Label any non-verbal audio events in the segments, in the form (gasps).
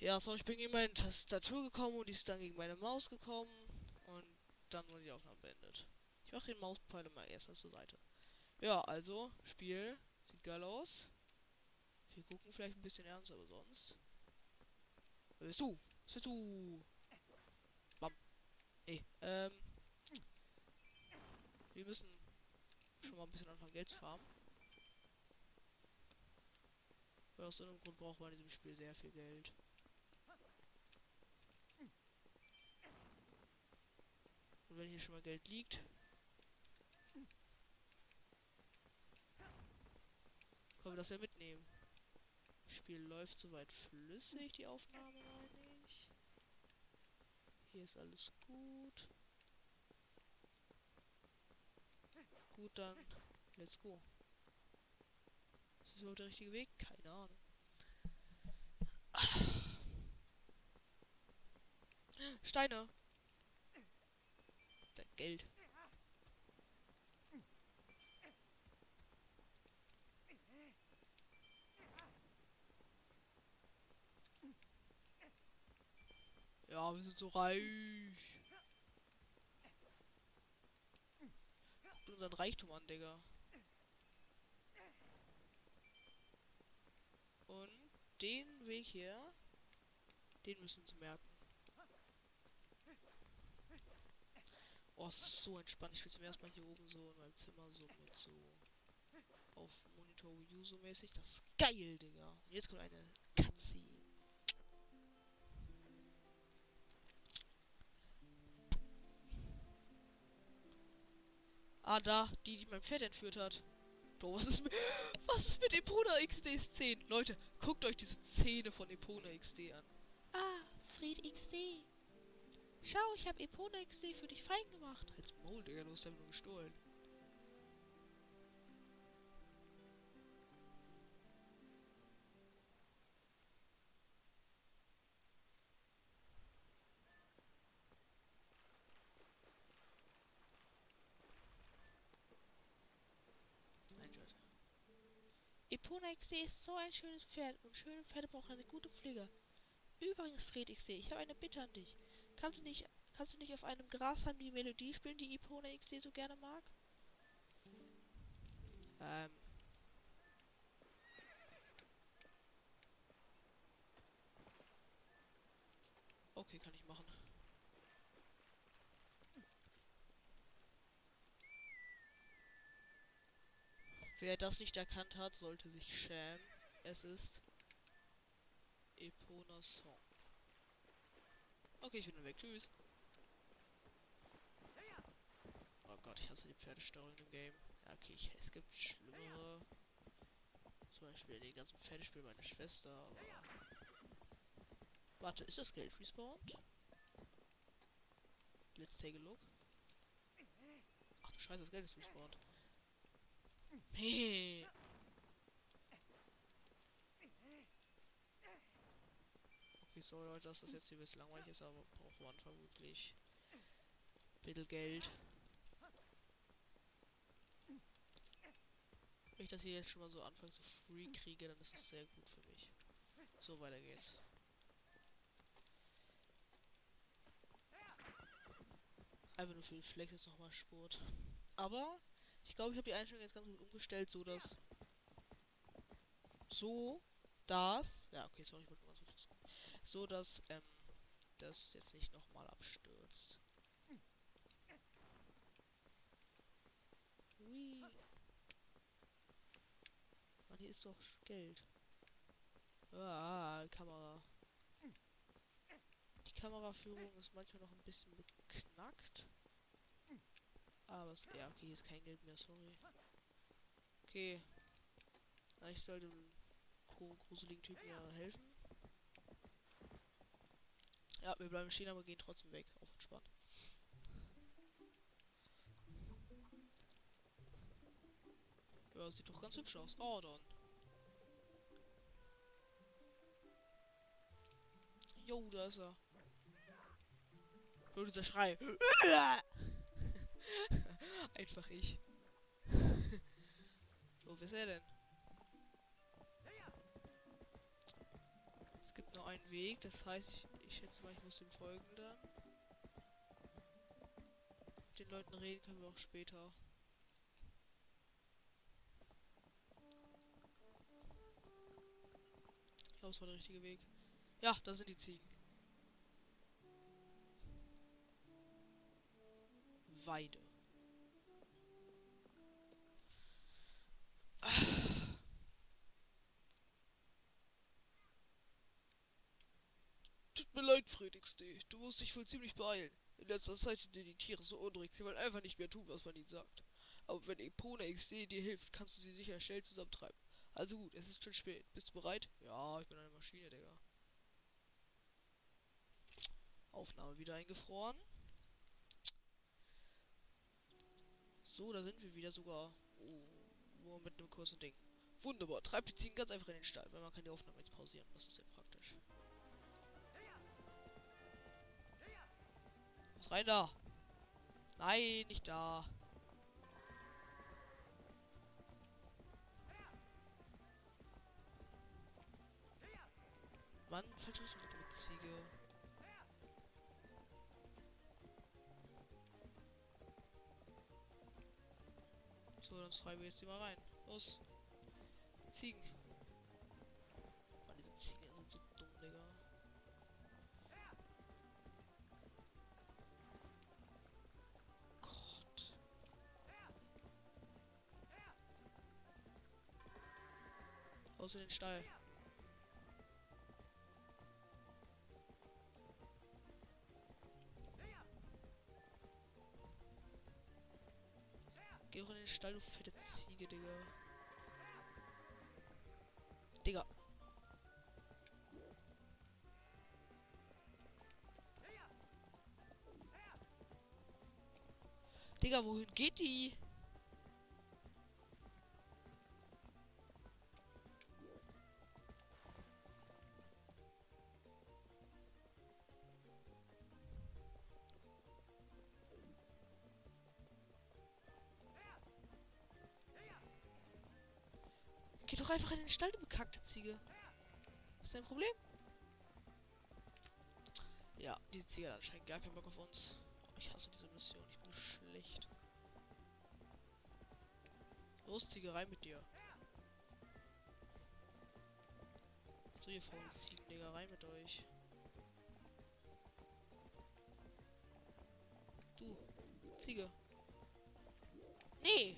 Ja, so, ich bin gegen meine Tastatur gekommen und die ist dann gegen meine Maus gekommen. Und dann wurde die Aufnahme beendet. Ich mache den Mauspfeil mal erstmal zur Seite. Ja, also, Spiel. Sieht geil aus. Wir gucken vielleicht ein bisschen ernst, aber sonst. Wer bist du? Was bist du? Bam. Ey, ähm. Wir müssen schon mal ein bisschen anfangen, Geld zu farmen. Weil aus irgendeinem Grund braucht man in diesem Spiel sehr viel Geld. Und wenn hier schon mal Geld liegt. Können wir das ja mitnehmen. Das Spiel läuft soweit flüssig, die Aufnahme meine ich. Hier ist alles gut. Gut, dann let's go. Ist das überhaupt der richtige Weg? Keine Ahnung. Steine. Der Geld. Ja, wir sind so reich. Guckt unseren Reichtum an, Digga. Und den Weg hier, den müssen wir merken. Oh, es ist so entspannt. Ich will zum ersten Mal hier oben so in meinem Zimmer so mit so auf Monitor Wii U so mäßig. Das ist geil, Digga. Und jetzt kommt eine Cutscene. Ah, da, die, die mein Pferd entführt hat. Doch, was ist mit, was ist mit Epona XDs 10? Leute, guckt euch diese Szene von Epona XD an. Ah, Fried XD. Schau, ich habe Epona XD für dich fein gemacht. Als Maul, Digga, du hast einfach nur gestohlen. Epona XD ist so ein schönes Pferd und schöne Pferde brauchen eine gute Pflege. Übrigens, Fred XD, ich habe eine Bitte an dich. Kannst du nicht, kannst du nicht auf einem Grashalm die Melodie spielen, die Epona XD so gerne mag? Ähm. Okay, kann ich machen. Wer das nicht erkannt hat, sollte sich schämen. Es ist Epona Song. Okay, ich bin weg. Tschüss. Oh Gott, ich hasse die Pferdestauung im Game. Ja, okay, ich, es gibt schlimmere. Zum Beispiel den ganzen Pferdespiel meiner Schwester, aber. Warte, ist das Geld respawned? Let's take a look. Ach du Scheiße, das Geld ist respawned. Hehe. Okay, sorry Leute, dass das jetzt hier ein bisschen langweilig ist, aber braucht man vermutlich ein bisschen Geld. Wenn ich das hier jetzt schon mal so anfangs so free kriege, dann ist das sehr gut für mich. So, weiter geht's. Einfach nur für den Flex jetzt nochmal Sport. Aber ich glaube, ich habe die Einstellung jetzt ganz gut umgestellt, so dass so dass ja okay, sorry, ich mal so dass ähm, das jetzt nicht nochmal abstürzt. Ui. Mann, hier ist doch Geld. Ah, Kamera. Die Kameraführung ist manchmal noch ein bisschen beknackt. Aber es, ja, okay, hier ist kein Geld mehr, sorry. Okay. Na, ich sollte dem gru- gruseligen Typen ja helfen. Ja, wir bleiben stehen, aber gehen trotzdem weg. Auf entspannt. Ja, sieht doch ganz hübsch aus. Oh, dann. Jo, da ist er. Oh, dieser Schrei. (laughs) Einfach ich. (laughs) wer ist er denn? Es gibt nur einen Weg. Das heißt, ich, ich schätze mal, ich muss dem folgen dann. Mit den Leuten reden können wir auch später. Ich glaube, es war der richtige Weg. Ja, da sind die Ziegen. Weide. Tut mir leid, Fredixd. Du musst dich wohl ziemlich beeilen. In letzter Zeit sind die Tiere so unruhig, sie wollen einfach nicht mehr tun, was man ihnen sagt. Aber wenn Epona XD dir hilft, kannst du sie sicher schnell zusammentreiben. Also gut, es ist schon spät. Bist du bereit? Ja, ich bin eine Maschine, Digga. Aufnahme wieder eingefroren. So, da sind wir wieder sogar. Oh, nur mit einem kurzen Ding. Wunderbar. Treibt die Ziegen ganz einfach in den Stall, weil man kann die Aufnahme jetzt pausieren. Das ist sehr praktisch. Da? Nein, nicht da. Mann, falsche Richtung mit Ziege. So, dann treiben wir jetzt die mal rein. Los. Ziegen. Raus in den Stall. Geh auch in den Stall, du fette Ziege, Digga. Digga. Digga, wohin geht die? Doch einfach in den Stall, du bekackte Ziege. Was ist dein Problem? Ja, diese Ziege hat anscheinend gar keinen Bock auf uns. Oh, ich hasse diese Mission. Ich bin schlecht. Los, Ziege, rein mit dir. So, ihr faulen Ziegen, Digga, rein mit euch. Du, Ziege. Nee!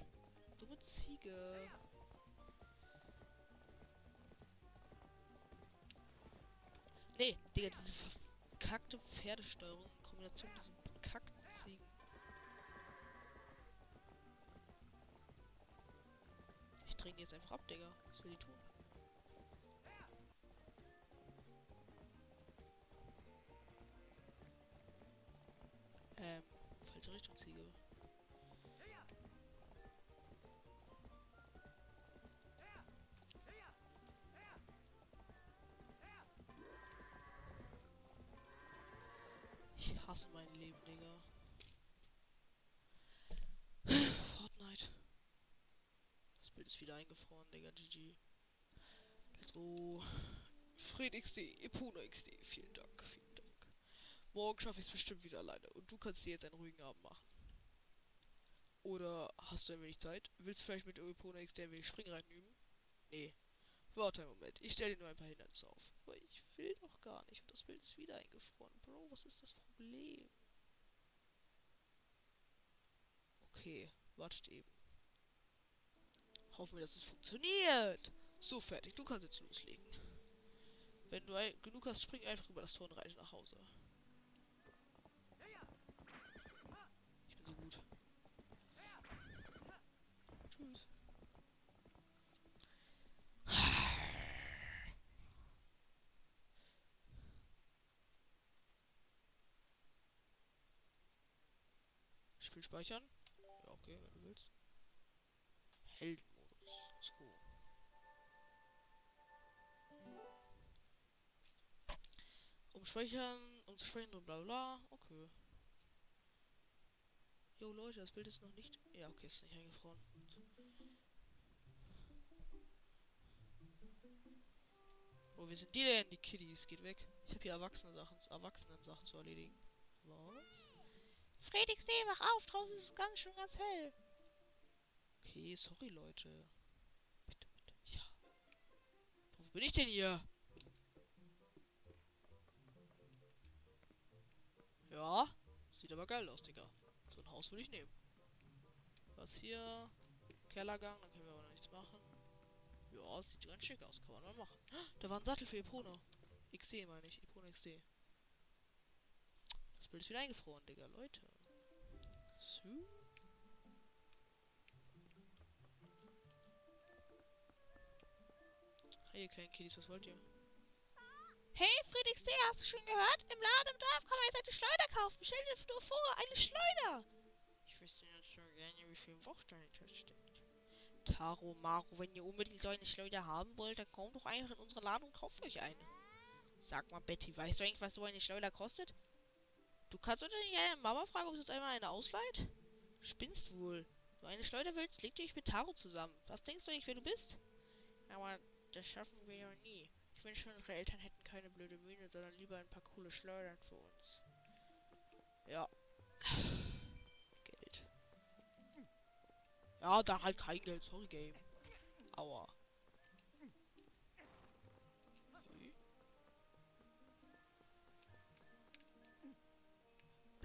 Dumme Ziege. Nee, Digga, diese verkackte Pferdesteuerung in Kombination mit diesen bekackten Ziegen. Ich dränge jetzt einfach ab, Digga. Was will die tun? Ähm, falsche Richtung, Ziege. Hasse mein Leben, Digga. Fortnite. Das Bild ist wieder eingefroren, Digga. GG. Let's go. Fred XD, Epona XD. Vielen Dank, vielen Dank. Morgen schaffe ich es bestimmt wieder alleine. Und du kannst dir jetzt einen ruhigen Abend machen. Oder hast du ein wenig Zeit? Willst du vielleicht mit Epona XD ein wenig Springreiten üben? Nee. Warte einen Moment, ich stelle dir nur ein paar Hindernisse auf. Aber ich will doch gar nicht und das Bild ist wieder eingefroren. Bro, was ist das Problem? Okay, wartet eben. Hoffen wir, dass es funktioniert. So, fertig, du kannst jetzt loslegen. Wenn du genug hast, spring einfach über das Tor und reite nach Hause. Ich bin so gut. Tschüss. Spiel speichern? Ja, okay, wenn du willst. Heldenmodus. Let's go. Umspeichern, um zu speichern und bla bla. Okay. Jo Leute, das Bild ist noch nicht. Ja, okay, ist nicht eingefroren. Wo wir sind die denn? Die Kiddies. Geht weg. Ich habe hier erwachsene Sachen, erwachsenen Sachen zu erledigen. Was? Fredix, nee, wach auf. Draußen ist es ganz schön ganz hell. Okay, sorry, Leute. Bitte, bitte. Ja. Wo bin ich denn hier? Ja. Sieht aber geil aus, Digga. So ein Haus würde ich nehmen. Was hier? Kellergang, da können wir aber noch nichts machen. Ja, sieht ganz schick aus, kann man mal machen. (gasps) Da war ein Sattel für Epona. XD meine ich, Epona XD. Das Bild ist wieder eingefroren, Digga, Leute. So. Hey, ihr kleinen Kiddies, was wollt ihr? Hey, Friedrich D., hast du schon gehört? Im Laden im Dorf kann man jetzt eine Schleuder kaufen. Stell dir nur vor, eine Schleuder. Ich wüsste jetzt schon gerne, wie viel Wort dahinter steckt. Taro, Maro, wenn ihr unbedingt so eine Schleuder haben wollt, dann kommt doch einfach in unseren Laden und kauft euch eine. Sag mal, Betty, weißt du eigentlich, was so eine Schleuder kostet? Du kannst doch nicht deine Mama fragen, ob sie uns einmal eine ausleiht? Spinnst wohl. Du eine Schleuder willst, leg dich mit Taro zusammen. Was denkst du eigentlich, wer du bist? Aber das schaffen wir ja nie. Ich wünsche, unsere Eltern hätten keine blöde Mühle, sondern lieber ein paar coole Schleudern für uns. Ja. Geld. Ja, da halt kein Geld. Sorry, Game. Aua.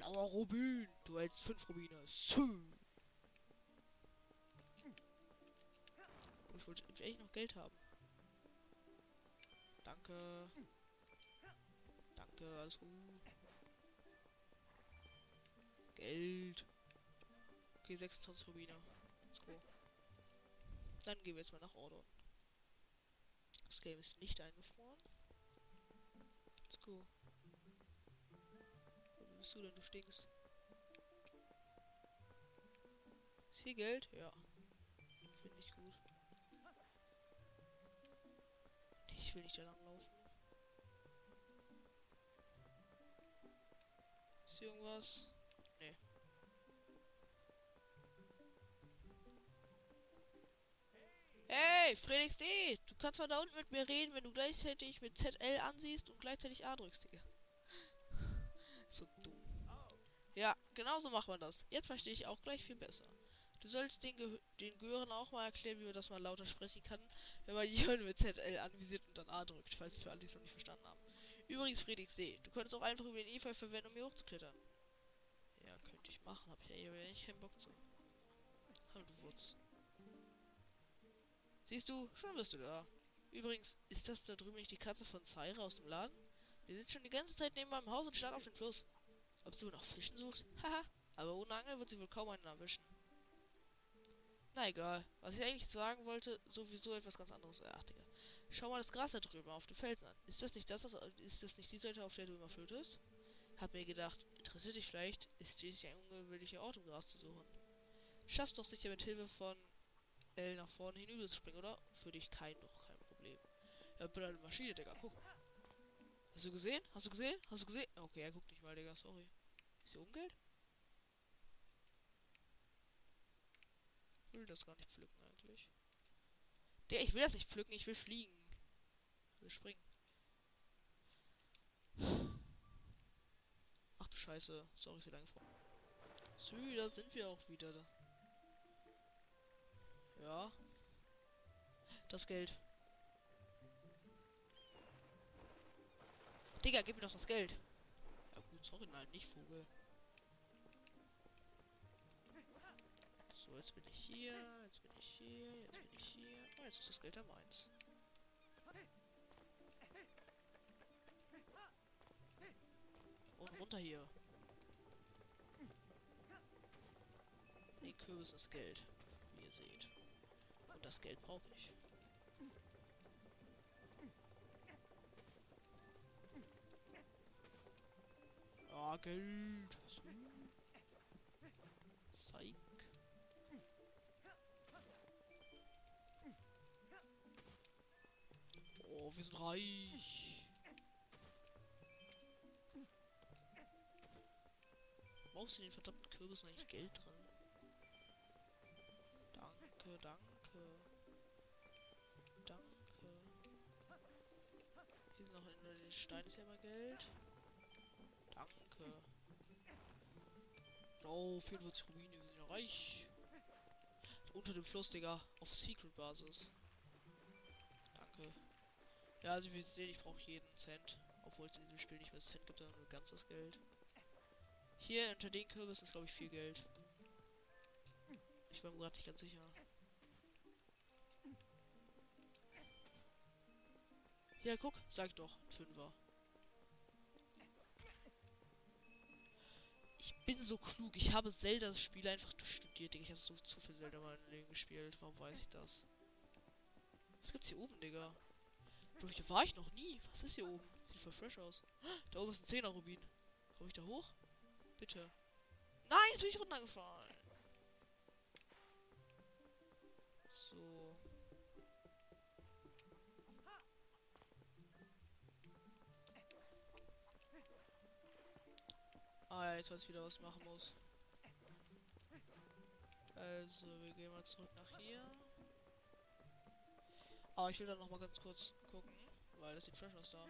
Blauer Rubin. Du hältst fünf Rubine. Sü. Ich wollte echt noch Geld haben. Danke. Danke, alles gut. Geld. Okay, 26 Rubine. Let's go. Dann gehen wir jetzt mal nach Ordon. Das Game ist nicht eingefroren. Let's go. Bist du denn? Du stinkst. Ist hier Geld? Ja. Finde ich gut. Ich will nicht da lang laufen. Ist hier irgendwas? Nee. Hey, Felix D. Du kannst mal da unten mit mir reden, wenn du gleichzeitig mit ZL ansiehst und gleichzeitig A drückst, Digga. Ja, genau so macht man das. Jetzt verstehe ich auch gleich viel besser. Du sollst den, Ge den Gören auch mal erklären, wie man das mal lauter sprechen kann, wenn man (laughs) jemanden mit ZL anvisiert und dann A drückt, falls für alle, die es noch nicht verstanden haben. Übrigens, Friedrichs D. Du könntest auch einfach über den Efeu verwenden, um hier hochzuklettern. Ja, könnte ich machen, hab ich ja eigentlich keinen Bock zu. Hallo, du Wurz. Siehst du, schon bist du da. Übrigens, ist das da drüben nicht die Katze von Zaira aus dem Laden? Die sitzt schon die ganze Zeit neben meinem Haus und starrt auf den Fluss. Ob sie wohl nach Fischen sucht? (laughs) Haha, aber ohne Angel wird sie wohl kaum einen erwischen. Na egal. Was ich eigentlich sagen wollte, sowieso etwas ganz anderes. Ach, Digga. Schau mal das Gras da drüben auf dem Felsen an. Ist das nicht das, ist das nicht die Seite, auf der du immer flötest? Hab mir gedacht, interessiert dich vielleicht, ist schließlich ein ungewöhnlicher Ort, um Gras zu suchen. Schaffst doch sicher mit Hilfe von L nach vorne hinüber zu springen, oder? Für dich kein doch kein Problem. Ja, bin eine Maschine, Digga. Guck. Hast du gesehen? Hast du gesehen? Hast du gesehen? Okay, er guckt nicht mal, Digga. Sorry. Hier Umgeld? Ich will das gar nicht pflücken eigentlich. Der, ich will das nicht pflücken, ich will fliegen. Ich will springen. Ach du Scheiße. Sorry, so lange vor. So, da sind wir auch wieder. Ja. Das Geld. Digga, gib mir doch das Geld. Ja gut, sorry, nein, nicht Vogel. Jetzt bin ich hier, jetzt bin ich hier, jetzt bin ich hier. Oh, jetzt ist das Geld ja meins. Und runter hier. Die Kürbis ist Geld, wie ihr seht. Und das Geld brauche ich. Ah, Geld. So. Psych. Oh, wir sind reich. Warum ist in den verdammten Kürbissen eigentlich Geld drin? Danke, danke. Danke. der Stein ist ja immer Geld. Danke. Oh, 44 Rubine, wir sind ja reich. Unter dem Fluss, Digga. Auf Secret-Basis. Ja, also wir sehen, ich brauche jeden Cent. Obwohl es in diesem Spiel nicht mehr Cent gibt, sondern nur ganzes Geld. Hier unter den Kürbissen ist, glaube ich, viel Geld. Ich war mir gerade nicht ganz sicher. Ja, guck, sag doch, ein Fünfer. Ich bin so klug. Ich habe Zeldas Spiel einfach studiert, Digga. Ich habe so zu viel Zelda mal in Leben gespielt. Warum weiß ich das? Was gibt's hier oben, Digga? Durch hier war ich noch nie. Was ist hier oben? Sieht voll fresh aus. Da oben ist ein 10er Rubin. Komme ich da hoch? Bitte. Nein, jetzt bin ich runtergefallen. So. Ah jetzt weiß ich wieder, was ich machen muss. Also, wir gehen mal zurück nach hier. Aber ich will dann noch mal ganz kurz gucken, weil das sieht fresh aus da.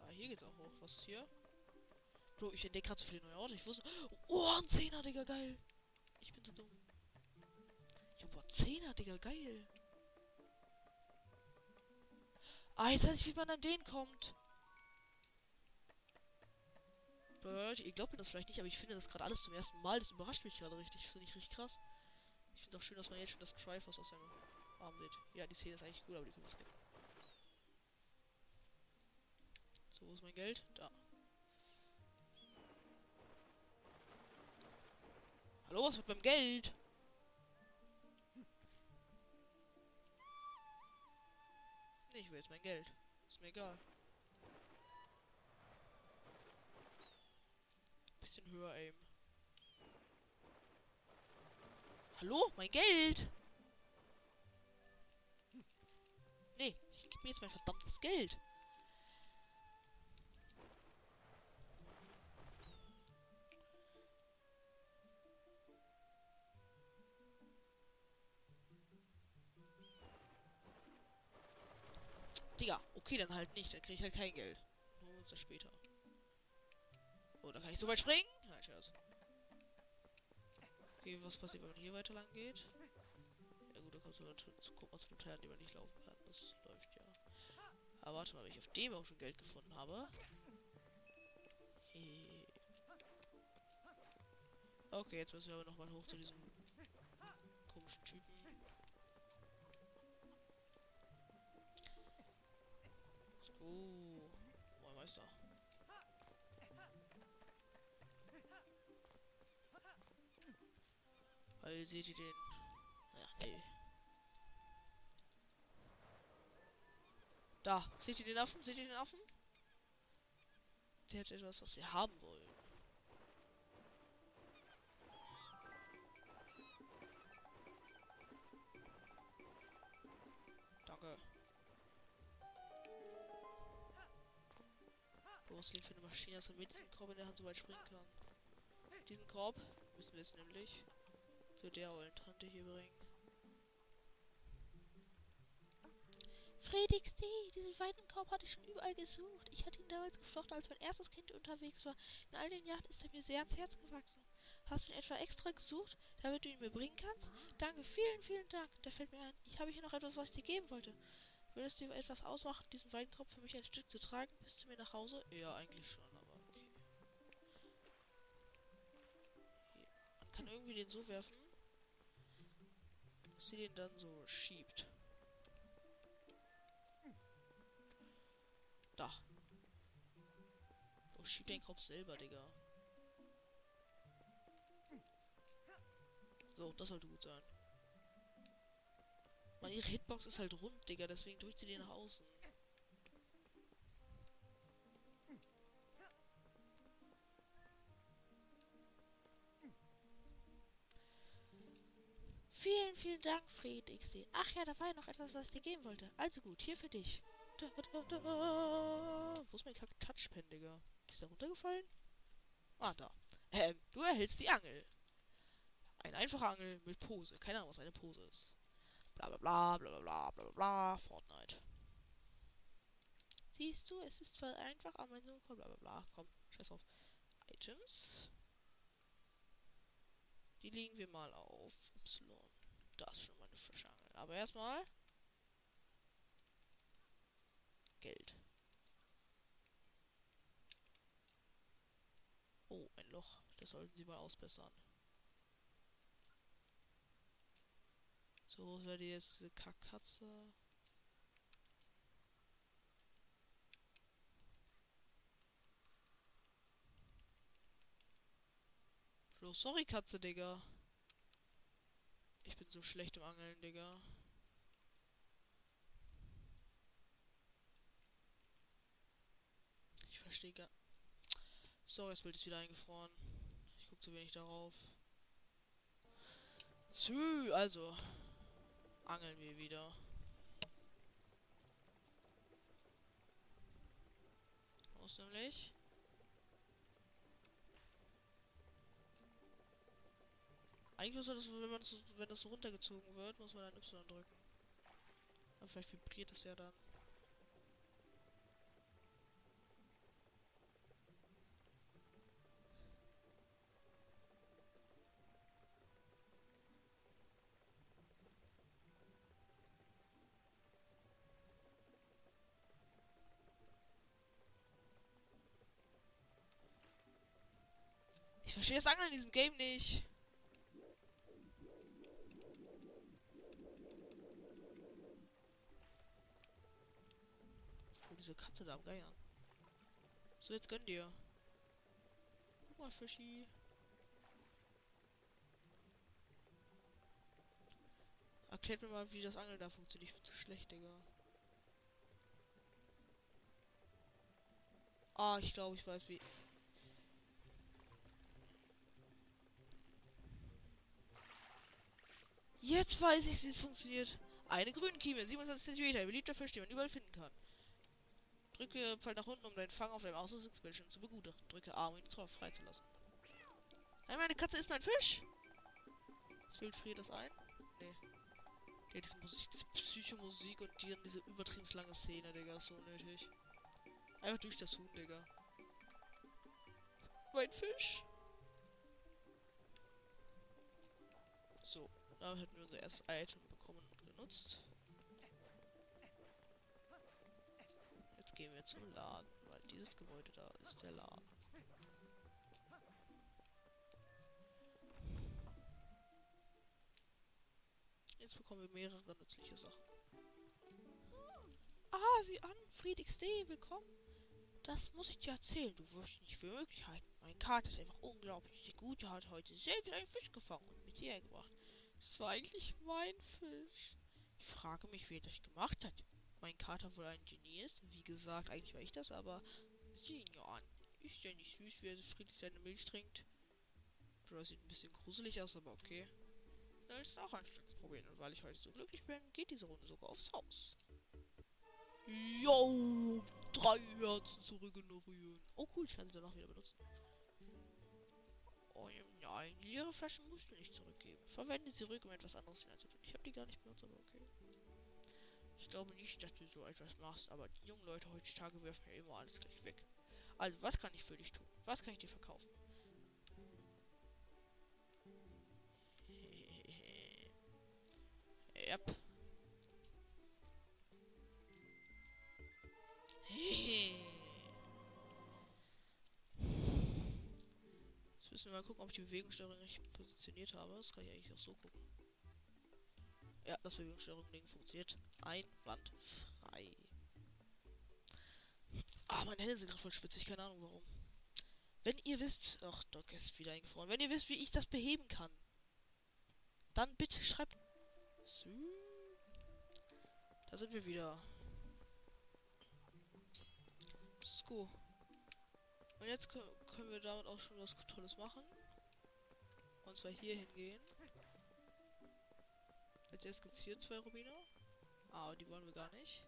Ah, hier geht's auch hoch. Was ist hier? Bro, ich entdecke gerade so viele neue Orte. Ich wusste. Oh, ein Zehner, Digga, geil. Ich bin so dumm. Jo, boah, Zehner, Digga, geil. Ah, jetzt weiß ich, wie man an den kommt. Leute, ihr glaubt mir das vielleicht nicht, aber ich finde das gerade alles zum ersten Mal. Das überrascht mich gerade richtig. Finde ich richtig krass. Ich finde es auch schön, dass man jetzt schon das Triforce auf seinem Arm sieht. Ja, die Szene ist eigentlich gut, aber die können wir skippen. So, wo ist mein Geld? Da. Hallo, was mit meinem Geld? Ich will jetzt mein Geld. Ist mir egal. Bisschen höher aim. Hallo? Mein Geld! Nee, ich gebe mir jetzt mein verdammtes Geld. Digga, okay, dann halt nicht. Dann kriege ich halt kein Geld. Nur uns das später. Oh, da kann ich so weit springen? Nein, Scherz. Okay, was passiert, wenn man hier weiter lang geht? Ja gut, da kommt man zu, kommt man zu einem Teil, an dem man nicht laufen kann. Das läuft ja. Aber warte mal, wenn ich auf dem auch schon Geld gefunden habe. Okay, jetzt müssen wir aber nochmal hoch zu diesem komischen Typen. So. Moin Meister. Weil seht ihr den. Ja, nee. Da, seht ihr den Affen? Seht ihr den Affen? Der hat etwas, was wir haben wollen. Danke. Los, für eine Maschine, dass er mit diesem Korb in der Hand so weit springen kann. Diesen Korb müssen wir jetzt nämlich zu der Tante hier bringen. Fredix D., diesen weiten Korb hatte ich schon überall gesucht. Ich hatte ihn damals geflochten, als mein erstes Kind unterwegs war. In all den Jahren ist er mir sehr ans Herz gewachsen. Hast du ihn etwa extra gesucht, damit du ihn mir bringen kannst? Danke, vielen, vielen Dank. Da fällt mir ein, ich habe hier noch etwas, was ich dir geben wollte. Würdest du etwas ausmachen, diesen weiten Korb für mich ein Stück zu tragen, bis zu mir nach Hause? Ja, eigentlich schon, aber okay. Man kann irgendwie den so werfen, sie den dann so schiebt. Da. Oh, schieb den Kopf selber, Digga. So, das sollte gut sein. Man, ihre Hitbox ist halt rund, Digga, deswegen drückt sie den nach außen. Vielen, vielen Dank, Fred XD. Ach ja, da war ja noch etwas, was ich dir geben wollte. Also gut, hier für dich. Da, da, da. Wo ist mein Kack Touchpen, Digga? Ist der runtergefallen? Ah, da. Ähm, du erhältst die Angel. Eine einfache Angel mit Pose. Keine Ahnung, was eine Pose ist. Bla bla bla bla bla bla bla bla. Fortnite. Siehst du, es ist zwar einfach, aber so bla bla bla. Komm, scheiß auf. Items. Die legen wir mal auf Y. Das ist schon mal eine Fischangel. Aber erstmal. Geld. Oh, ein Loch. Das sollten sie mal ausbessern. So, was wäre die jetzt diese Kackkatze? Flo, sorry, Katze, Digga. Ich bin so schlecht im Angeln, Digga. Ich verstehe gar. Sorry, das Bild ist wieder eingefroren. Ich gucke zu wenig darauf. Sü, also. Angeln wir wieder. Aus Eigentlich muss man das, wenn man das, wenn das so runtergezogen wird, muss man dann Y drücken. Aber vielleicht vibriert es ja dann. Ich verstehe das Angeln in diesem Game nicht. Oh, diese Katze da am Geiern. So, jetzt gönn dir. Guck mal, Fischi. Erklärt mir mal, wie das Angeln da funktioniert. Ich bin zu schlecht, Digga. Ah, ich glaube, ich weiß wie. Jetzt weiß ich, wie es funktioniert. Eine Grünkieme, 27 cm, beliebter Fisch, den man überall finden kann. Drücke Pfeil nach unten, um deinen Fang auf deinem Aussichtsbildschirm zu begutachten. Drücke A, um ihn drauf freizulassen. Nein, meine Katze ist mein Fisch! Das Bild friert das ein? Nee. Ja, diese Musik, diese Psychomusik und die, diese übertrieben lange Szene, Digga, ist so nötig. Einfach durch das Huhn, Digga. Mein Fisch! So. Damit hätten wir unser erstes Item bekommen und genutzt. Gehen wir zum Laden, weil dieses Gebäude da ist der Laden. Jetzt bekommen wir mehrere nützliche Sachen. Ah, sieh an, Friedrich D., willkommen. Das muss ich dir erzählen, du wirst nicht für möglich halten. Mein Kater ist einfach unglaublich. Die Gute hat heute selbst einen Fisch gefangen und mit hierher gebracht. Das war eigentlich mein Fisch. Ich frage mich, wer das gemacht hat. Mein Kater wohl ein Genie ist. Wie gesagt, eigentlich war ich das, aber sieh ihn ja an. Ist ja nicht süß, wie er so friedlich seine Milch trinkt. Oder sieht ein bisschen gruselig aus, aber okay. Da ist auch ein Stück probieren. Und weil ich heute so glücklich bin, geht diese Runde sogar aufs Haus. Yo, drei Herzen zurückgenerieren. Oh cool, ich kann sie danach wieder benutzen. Oh nein, leere Flaschen musst du nicht zurückgeben. Verwende sie ruhig, um etwas anderes hineinzutun. Ich habe die gar nicht benutzt, aber okay. Ich glaube nicht, dass du so etwas machst, aber die jungen Leute heutzutage werfen ja immer alles gleich weg. Also, was kann ich für dich tun? Was kann ich dir verkaufen? (laughs) Yep. (laughs) Jetzt müssen wir mal gucken, ob ich die Bewegungssteuerung richtig positioniert habe. Das kann ich eigentlich auch so gucken. Ja, das Bewegungssteuerung-Ding funktioniert einwandfrei. Ah, meine Hände sind gerade voll schwitzig, keine Ahnung warum. Wenn ihr wisst, ach, Doc ist wieder eingefroren. Wenn ihr wisst, wie ich das beheben kann, dann bitte schreibt. So. Da sind wir wieder. Go. Und jetzt können wir damit auch schon was Tolles machen. Und zwar hier hingehen. Als erstes gibt es hier zwei Rubine. Ah, die wollen wir gar nicht.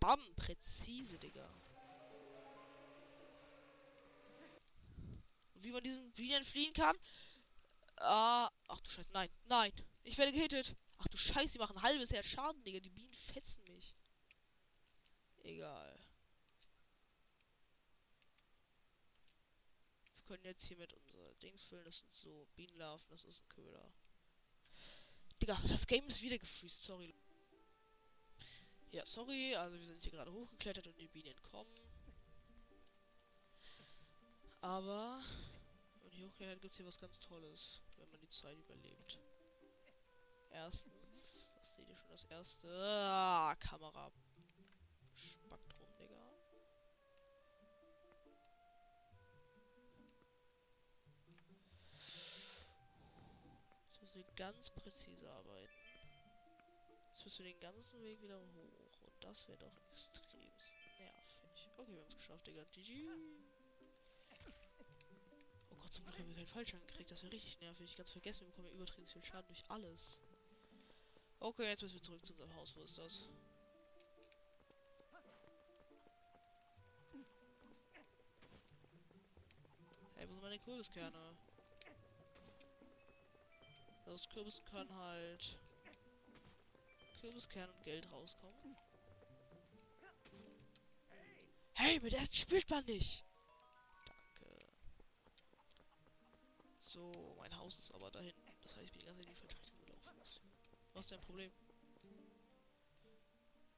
Bam, präzise, Digga. Wie man diesen Bienen fliehen kann. Ah, ach du Scheiße, nein, nein. Ich werde gehittet. Ach du Scheiße, die machen halbes Herz Schaden, Digga. Die Bienen fetzen mich. Egal. Können jetzt hier mit unser Dings füllen. Das sind so Bienenlarven, das ist ein Köder. Digga, das Game ist wieder gefreezed, sorry. Ja, sorry, also wir sind hier gerade hochgeklettert und die Bienen kommen. Aber, wenn hier hochklettert, gibt es hier was ganz Tolles, wenn man die Zeit überlebt. Erstens, das seht ihr schon das erste. Ah, Kamera. Spektrum, ganz präzise arbeiten. Jetzt müssen wir den ganzen Weg wieder hoch. Und das wäre doch extremst nervig. Okay, wir haben es geschafft, Digga. GG. Oh Gott, zum Glück haben wir keinen Fallschaden gekriegt. Das wäre richtig nervig. Ganz vergessen, wir bekommen ja übertrieben viel Schaden durch alles. Okay, jetzt müssen wir zurück zu unserem Haus. Wo ist das? Hey, wo sind meine Kürbiskerne? Aus Kürbissen können halt Kürbiskern und Geld rauskommen. Hey, mit Essen spielt man nicht! Danke. So, mein Haus ist aber da hinten. Das heißt, ich bin die ganze Zeit in die falsche Richtung gelaufen. Was ist dein Problem?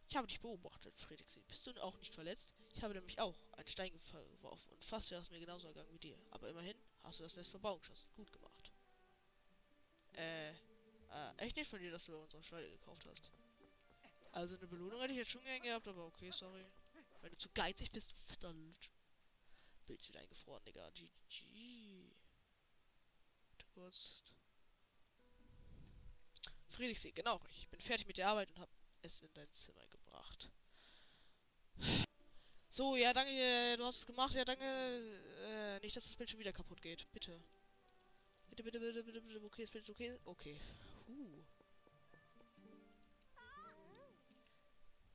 Ich habe dich beobachtet, Fredriksen. Bist du auch nicht verletzt? Ich habe nämlich auch einen Stein geworfen und fast wäre es mir genauso ergangen wie dir. Aber immerhin hast du das Nest vom geschossen. Gut gemacht. Äh, äh, echt nicht von dir, dass du unsere Schweine gekauft hast. Also eine Belohnung hätte ich jetzt schon gern gehabt, aber okay, sorry. Wenn du zu geizig bist, du fetter Lutsch. Bild wieder eingefroren, Digga. GG. Warte kurz. Friedrichsee, genau. Ich bin fertig mit der Arbeit und hab es in dein Zimmer gebracht. So, ja, danke, du hast es gemacht. Ja, danke. Äh, nicht, dass das Bild schon wieder kaputt geht. Bitte. Bitte, bitte, bitte, bitte, bitte. Okay, ist okay. Okay. Huh.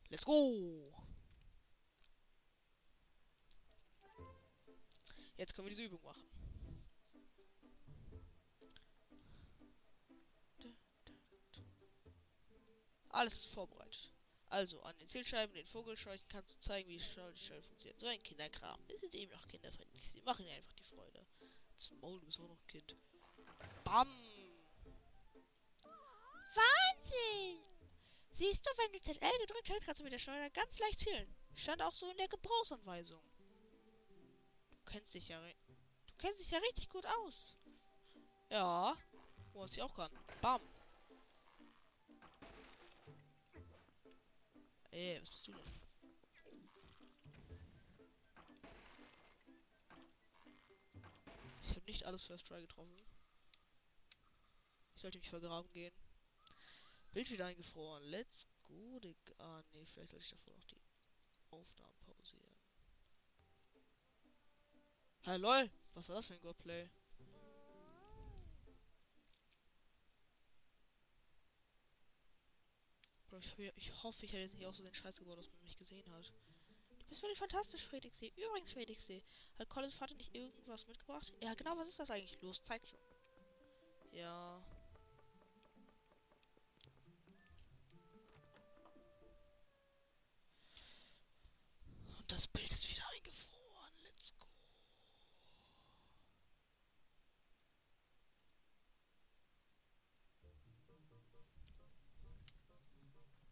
Let's go! Jetzt können wir diese Übung machen. Alles ist vorbereitet. Also, an den Zielscheiben, den Vogelscheuchen kannst du zeigen, wie die Scheuche funktioniert. So ein Kinderkram. Wir sind eben noch kinderfreundlich. Sie machen einfach die Freude. Zum Maul, du bist auch noch ein Kind. Bam! Wahnsinn! Siehst du, wenn du ZL gedrückt hältst, kannst du mit der Schleuder ganz leicht zielen. Stand auch so in der Gebrauchsanweisung. Du kennst dich ja, du kennst dich ja richtig gut aus. Ja, was ich auch kann. Bam. Ey, was bist du denn? Ich habe nicht alles First Try getroffen. Ich sollte mich vergraben gehen. Bild wieder eingefroren. Let's go, Digga. Ah, nee, vielleicht sollte ich davor noch die Aufnahmen pausieren. Hey. Was war das für ein Godplay? Ich, hier, ich hoffe, ich habe jetzt nicht auch so den Scheiß gebaut, dass man mich gesehen hat. Du bist wirklich fantastisch, Fredrikssee. Übrigens, Fredrikssee. Hat Collins Vater nicht irgendwas mitgebracht? Ja, genau, was ist das eigentlich? Los, zeig schon. Ja. Und das Bild ist wieder eingefroren. Let's go.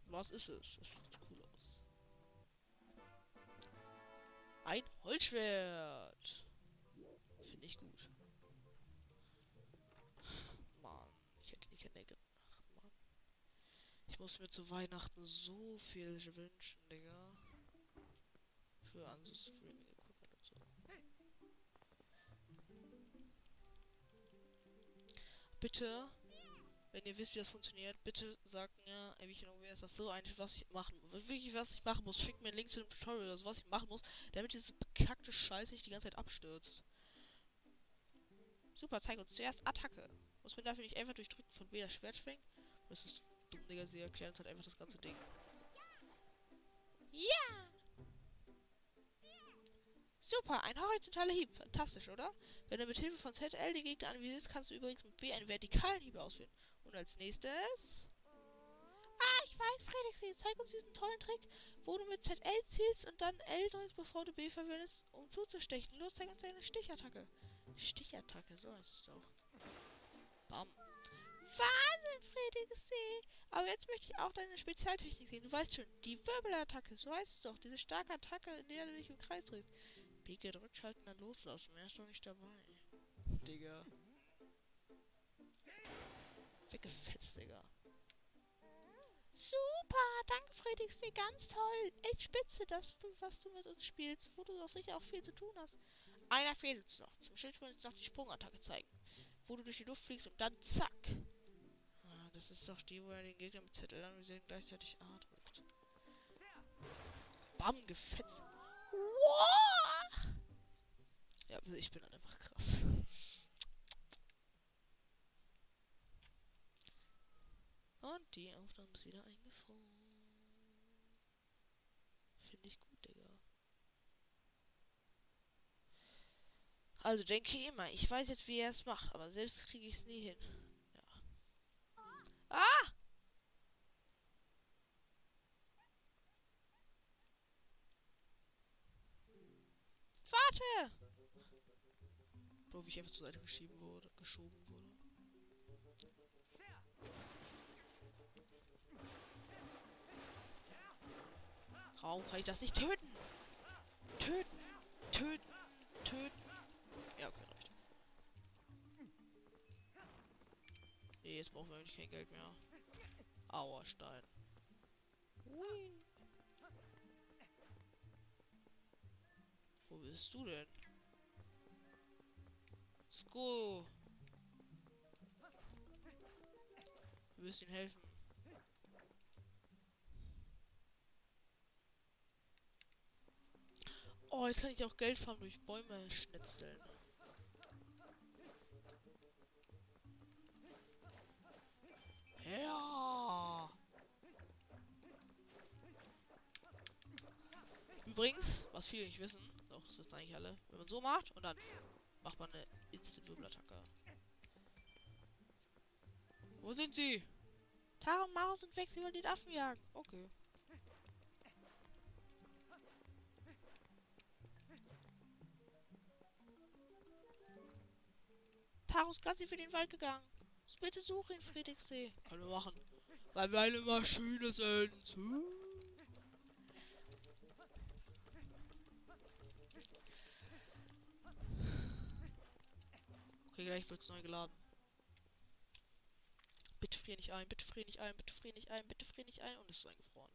Was ist es? Es sieht cool aus. Ein Holzschwert. Finde ich gut. Mann, ich hätte nicht eine Ge Ach, Mann. Ich muss mir zu Weihnachten so viel wünschen, Digga. Für an so Streaming-Equipment und so. Bitte, wenn ihr wisst, wie das funktioniert, bitte sagt mir, ey, wie genau wäre das so eigentlich, was ich machen. Wirklich, was ich machen muss. Schickt mir einen Link zu dem Tutorial oder so, was ich machen muss, damit diese bekackte Scheiße nicht die ganze Zeit abstürzt. Super, zeig uns zuerst Attacke. Muss man dafür nicht einfach durch Drücken von das Schwert schwingen? Das ist dumm, Digga. Sie erklären halt einfach das ganze Ding. Ja! Super, ein horizontaler Hieb. Fantastisch, oder? Wenn du mit Hilfe von ZL den Gegner anvisierst, kannst du übrigens mit B einen vertikalen Hieb ausführen. Und als nächstes... Ah, ich weiß, Felix, zeig uns diesen tollen Trick, wo du mit ZL zielst und dann L drückst, bevor du B verwendest, um zuzustechen. Los, zeig uns deine Stichattacke. Stichattacke, so heißt es doch. Bam. Wahnsinn, Felix, Aber jetzt möchte ich auch deine Spezialtechnik sehen. Du weißt schon, die Wirbelattacke, so heißt es doch. Diese starke Attacke, in der du dich im Kreis drehst. B gedrückt halten, dann loslassen. Mehr ist doch nicht dabei. Digga. Weggefetzt, Digga. Super, danke Fredix, dir ganz toll. Echt spitze, dass du, was du mit uns spielst, wo du doch sicher auch viel zu tun hast. Einer fehlt uns noch. Zum Schluss wollen uns noch die Sprungattacke zeigen. Wo du durch die Luft fliegst und dann zack. Ah, das ist doch die, wo er den Gegner mit Zettel anvisiert gleichzeitig A drückt. Bam, gefetzt. Wow! Ja, also ich bin dann einfach krass. Und die Aufnahme ist wieder eingefroren. Finde ich gut, Digga. Also denke immer, ich weiß jetzt, wie er es macht, aber selbst kriege ich es nie hin. Ja. Ah! Warte! Doof, ich einfach zur Seite geschieben wurde, geschoben wurde. Warum kann ich das nicht töten? Töten, töten, töten. Ja, okay, reicht. Nee, jetzt brauchen wir eigentlich kein Geld mehr. Aua, Stein. Wo bist du denn? Sko. Wir müssen ihm helfen. Oh, jetzt kann ich auch Geld farmen durch Bäume schnitzeln. Ja. Übrigens, was viele nicht wissen, doch, das wissen eigentlich alle, wenn man so macht und dann macht man eine Instant-Wirbelattacke. Wo sind sie? Und Maro sind weg, sie wollen den Affen jagen. Okay. Taro ist ganz für den Wald gegangen. Bitte suche ihn, Friedrichsee. Können wir machen. Weil wir eine Maschine sind. Okay, gleich wird's neu geladen. Bitte frier nicht ein, bitte frier nicht ein, bitte frier nicht ein, bitte frier nicht ein und es ist eingefroren.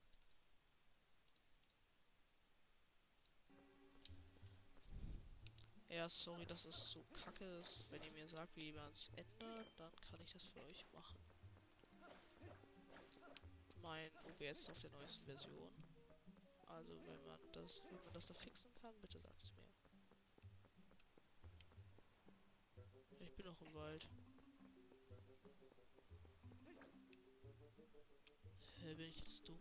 Ja, sorry, dass es so kacke ist. Wenn ihr mir sagt, wie man es ändert, dann kann ich das für euch machen. Mein OBS ist auf der neuesten Version. Also wenn man das, wenn man das da fixen kann, bitte sagt es mir. Ich bin noch im Wald. Hä, bin ich jetzt dumm?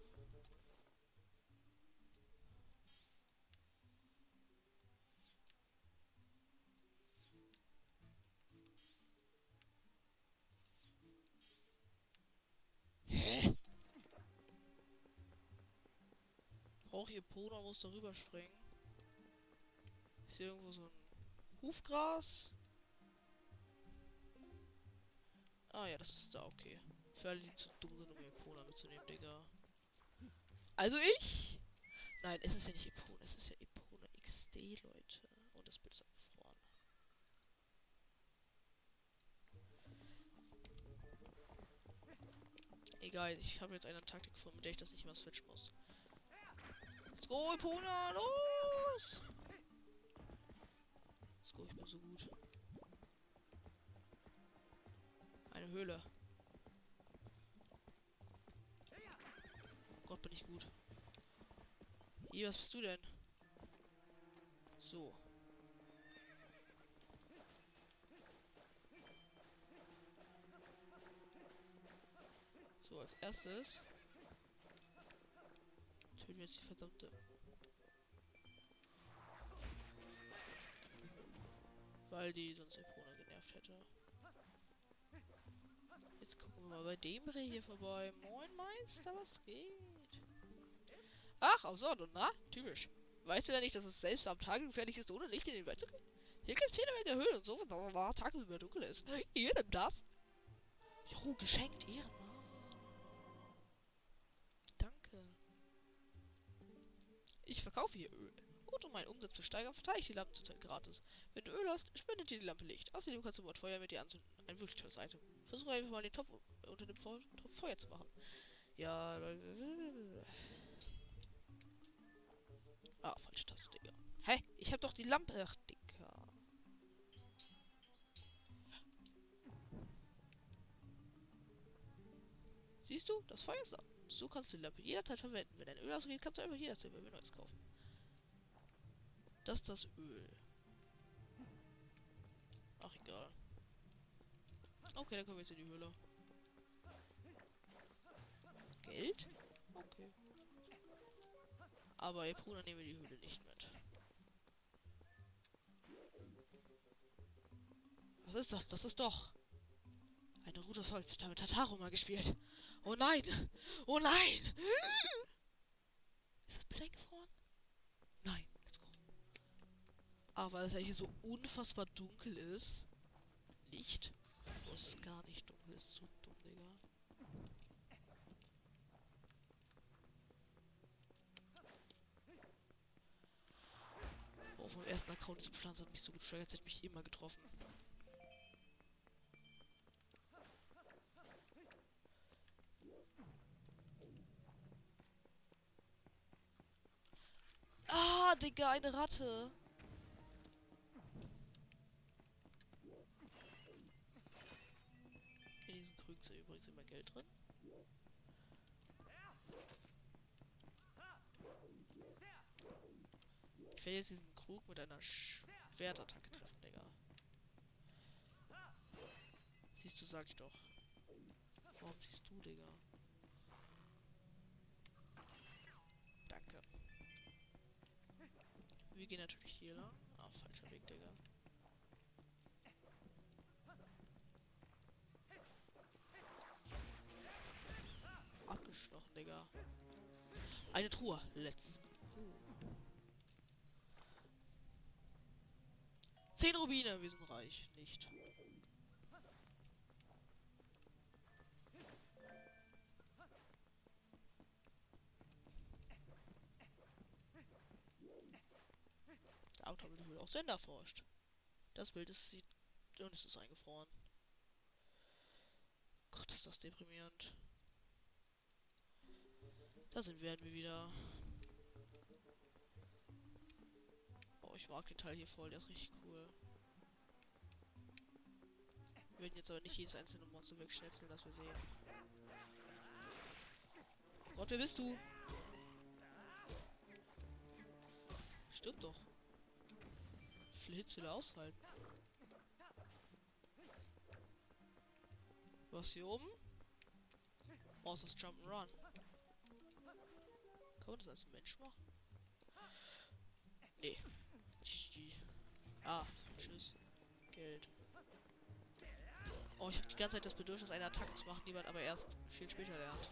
Hä? Brauche hier Pona muss darüber springen. Ist hier irgendwo so ein Hufgras? Ah ja, das ist da, okay. Für alle, die zu dumm sind, um Epona mitzunehmen, Digga. Also ich? Nein, es ist ja nicht Epona, es ist ja Epona XD, Leute. Und das Bild ist abgefroren. Egal, ich habe jetzt eine Taktik gefunden, mit der ich das nicht immer switchen muss. Let's go, Epona, los! Let's go, ich bin so gut. Eine Höhle. Oh Gott, bin ich gut. Hier, was bist du denn? So. So, als erstes töten wir jetzt die verdammte Weil die sonst Epona genervt hätte. Gucken wir mal bei dem Reh hier vorbei. Moin Meister, was geht? Ach, auf so, na? Typisch. Weißt du denn nicht, dass es selbst am Tage gefährlich ist, ohne Licht in den Wald zu gehen? Hier gibt es jede Menge Höhlen und so, wenn es tagsüber dunkel ist. Ihr nimmt das. Jo, geschenkt, Ehrenmann. Danke. Ich verkaufe hier Öl. Und um meinen Umsatz zu steigern, verteile ich die Lampen zurzeit gratis. Wenn du Öl hast, spendet dir die Lampe Licht. Außerdem kannst du Bord Feuer mit dir anzünden. Ein wirklich tolles Item. Versuche einfach mal den Topf unter dem Topf Feuer zu machen. Ja. Ah, falsche Taste, Digga. Hä? Ich hab doch die Lampe. Ach, Digga. Siehst du? Das Feuer ist da. So kannst du die Lampe jederzeit verwenden. Wenn dein Öl ausgeht, kannst du einfach jederzeit bei mir Neues kaufen. Das ist das Öl. Ach, egal. Okay, dann kommen wir jetzt in die Höhle. Geld? Okay. Aber ihr Bruder nehmen wir die Höhle nicht mit. Was ist das? Das ist doch eine Rute aus Holz. Damit hat Haru mal gespielt. Oh nein! Oh nein! Ist das Bild eingefroren? Nein, let's go. Aber dass er hier so unfassbar dunkel ist. Nicht? Oh, es ist gar nicht dunkel. Es ist so dumm, Digga. Oh, vom ersten Account diese Pflanze hat mich so getriggert, hat mich immer getroffen. Ah, Digga, eine Ratte. Ist übrigens immer Geld drin. Ich werde jetzt diesen Krug mit einer Schwertattacke treffen, Digga. Siehst du, sag ich doch. Warum siehst du, Digga? Danke. Wir gehen natürlich hier lang. Ah, falscher Weg, Digga. Abgestochen, Digga. Eine Truhe. Let's. Zehn Rubine, wir sind reich. Nicht. Das Auto haben wir auch Sender forscht. Das Bild ist sieht und es ist eingefroren. Gott, ist das deprimierend. Da sind werden wir wieder. Oh, ich mag den Teil hier voll, der ist richtig cool. Wir werden jetzt aber nicht jedes einzelne Monster wegschnetzeln, das wir sehen. Gott, wer bist du? Stirb doch. Wie viel Hits will er aushalten? Was hier oben? Oh, ist das Jump'n'Run. Kann man das als Mensch machen? Nee. GG. Ah, tschüss. Geld. Oh, ich habe die ganze Zeit das Bedürfnis, eine Attacke zu machen, die man aber erst viel später lernt.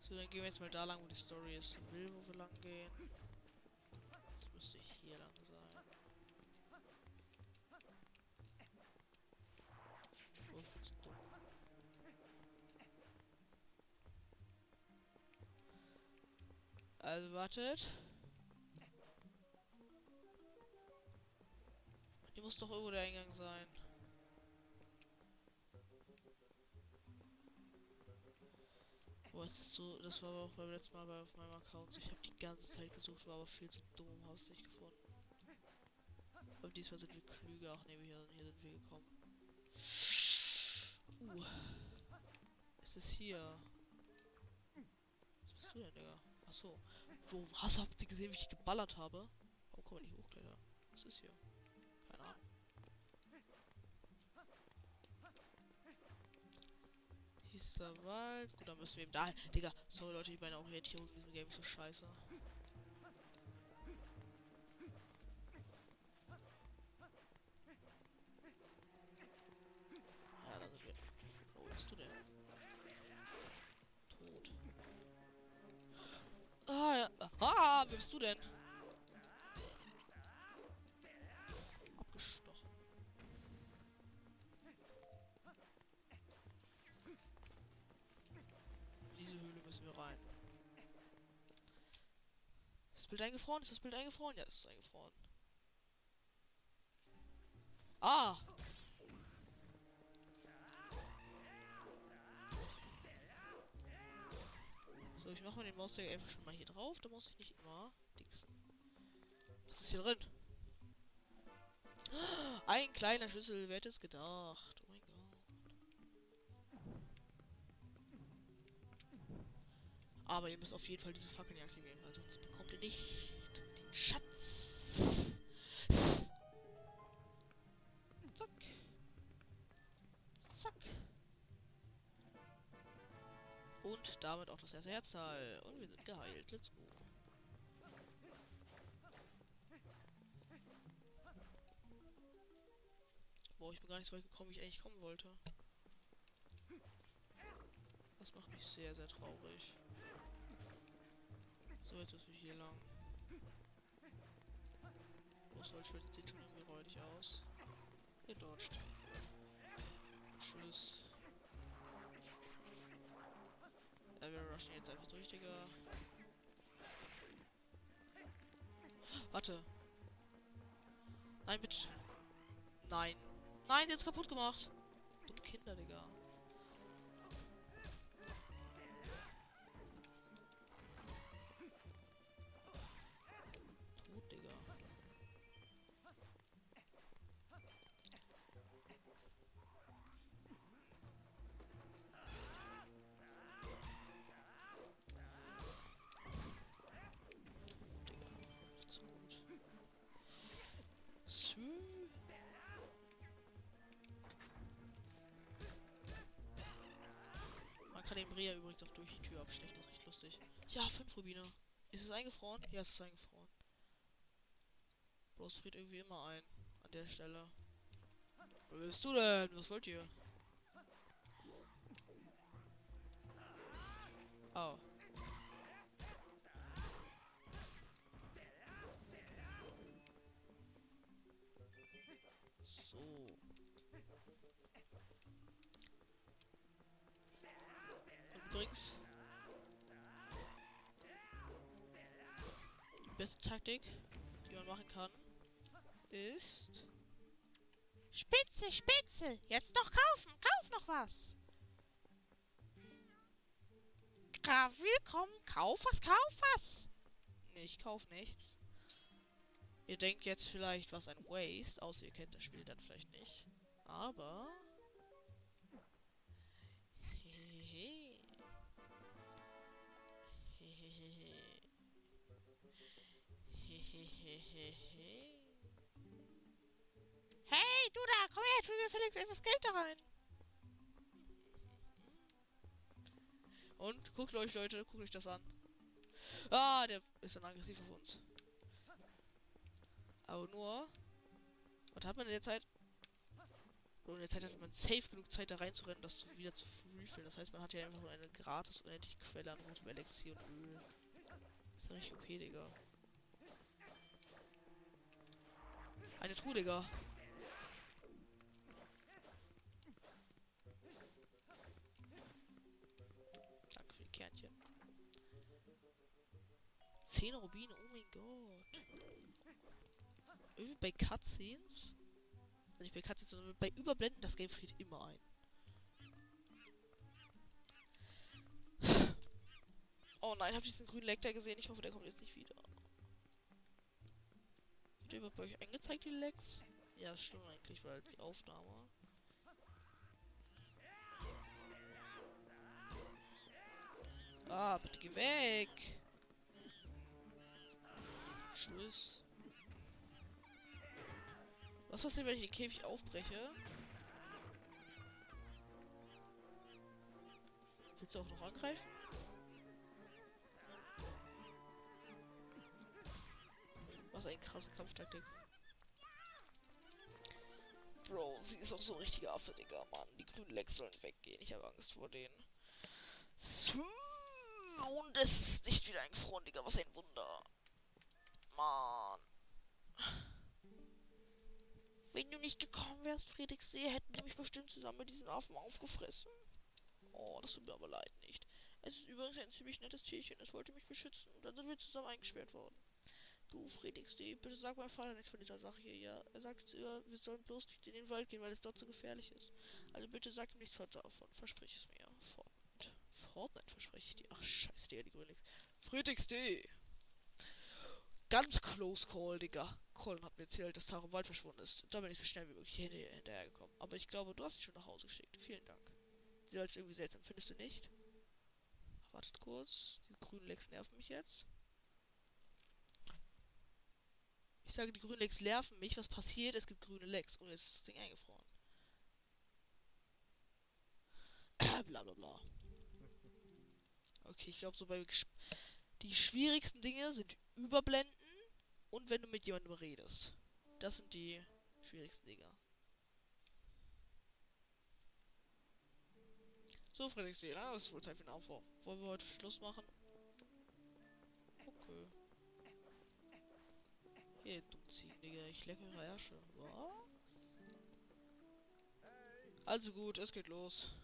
So, dann gehen wir jetzt mal da lang, wo die Story ist. Will, wo wir lang gehen. Also wartet. Hier muss doch irgendwo der Eingang sein. Boah, es ist so, das war aber auch beim letzten Mal bei auf meinem Account. Ich habe die ganze Zeit gesucht, war aber viel zu dumm im nicht gefunden. Aber diesmal sind wir klüger. Ach nee, hier, hier sind wir gekommen. Uh. Es ist hier. Was bist du denn, Digga? Achso. Bro, was habt ihr gesehen, wie ich geballert habe? Warum kann man nicht hochklettern? Was ist hier? Keine Ahnung. Hieß der Wald. Gut, dann müssen wir eben da. Digga, sorry Leute, ich meine Orientierung in diesem Game ist so scheiße. Ah. Ah, wer bist du denn? Abgestochen. In diese Höhle müssen wir rein. Ist das Bild eingefroren? Ist das Bild eingefroren? Ja, es ist eingefroren. Ah! So, ich mache mal den Mauszeiger einfach schon mal hier drauf. Da muss ich nicht immer dingsen. Was ist hier drin? Ein kleiner Schlüssel, wer hätte es gedacht? Oh mein Gott. Aber ihr müsst auf jeden Fall diese Fackeln aktivieren, weil sonst bekommt ihr nicht den Schatz. Und damit auch das erste Herzteil. Und wir sind geheilt. Let's go. Boah, ich bin gar nicht so weit gekommen, wie ich eigentlich kommen wollte. Das macht mich sehr, sehr traurig. So, jetzt müssen wir hier lang. Los, Holzschwert sieht schon irgendwie räudig aus. Dodgt. Tschüss. Rushen jetzt einfach durch, Digga. Warte. Nein, bitte. Nein. Nein, sie haben's kaputt gemacht. Dumme Kinder, Digga. Brea übrigens auch durch die Tür abstechen, das ist echt lustig. Ja, fünf Rubine. Ist es eingefroren? Ja, es ist eingefroren. Bloß friert irgendwie immer ein. An der Stelle. Wer bist du denn? Was wollt ihr? Oh. Übrigens. Die beste Taktik, die man machen kann, ist. Spitze, Spitze. Jetzt noch kaufen. Kauf noch was. Graf, willkommen. Kauf was, kauf was. Nee, ich kauf nichts. Ihr denkt jetzt vielleicht, was ein Waste, außer ihr kennt das Spiel dann vielleicht nicht. Aber. Du da, komm her, tu mir Felix etwas Geld da rein. Und guckt euch, Leute, guckt euch das an. Ah, der ist dann aggressiv auf uns. Aber nur. Was hat man in der Zeit? Nur in der Zeit hat man safe genug Zeit, da reinzurennen, das wieder zu refillen. Das heißt, man hat ja einfach nur eine gratis unendliche Quelle an rotem Elixier und Öl. Das ist ja richtig OP, Digga. Eine Truhe, Digga. 10 Rubine, oh mein Gott. Irgendwie bei Cutscenes? Also nicht bei Cutscenes, sondern bei Überblenden, das Game friert immer ein. Oh nein, habt ihr diesen grünen Leck da gesehen? Ich hoffe, der kommt jetzt nicht wieder. Wird der bei euch angezeigt, die Lecks? Ja, stimmt eigentlich, weil die Aufnahme. Ah, bitte geh weg! Tschüss. Was passiert, wenn ich den Käfig aufbreche? Willst du auch noch angreifen? Was eine krasse Kampftaktik. Bro, sie ist auch so ein richtiger Affe, Digga, Mann. Die grünen Lecks sollen weggehen. Ich habe Angst vor denen. Und es ist nicht wieder eingefroren, Digga. Was ein Wunder. Mann. Wenn du nicht gekommen wärst, Friedrichsee, hätten die mich bestimmt zusammen mit diesen Affen aufgefressen. Oh, das tut mir aber leid nicht. Es ist übrigens ein ziemlich nettes Tierchen. Es wollte mich beschützen. Und dann sind wir zusammen eingesperrt worden. Du, Friedrichsee, bitte sag meinem Vater nichts von dieser Sache hier, ja? Er sagt uns immer, wir sollen bloß nicht in den Wald gehen, weil es dort zu gefährlich ist. Also bitte sag ihm nichts davon. Versprich es mir. Fortnite. Fortnite verspreche ich dir. Ach, scheiße, Digga, die Grünlings. Friedrichsee! Ganz close call, Digga. Colin hat mir erzählt, dass Taro Wald verschwunden ist. Da bin ich so schnell wie möglich hinterher, hinterhergekommen. Aber ich glaube, du hast dich schon nach Hause geschickt. Vielen Dank. Sie als irgendwie seltsam, findest du nicht? Wartet kurz. Die grünen Lecks nerven mich jetzt. Ich sage, die grünen Lecks nerven mich. Was passiert? Es gibt grüne Lecks. Und jetzt ist das Ding eingefroren. (clears throat) bla bla bla. Okay, ich glaube, so bei die schwierigsten Dinge sind überblenden und wenn du mit jemandem redest. Das sind die schwierigsten Dinger. So, na, das ist wohl Zeit für den Aufbau. Wollen wir heute Schluss machen? Okay. Hier, du Digga, ich lecke eure Ärsche. Was? Also gut, es geht los.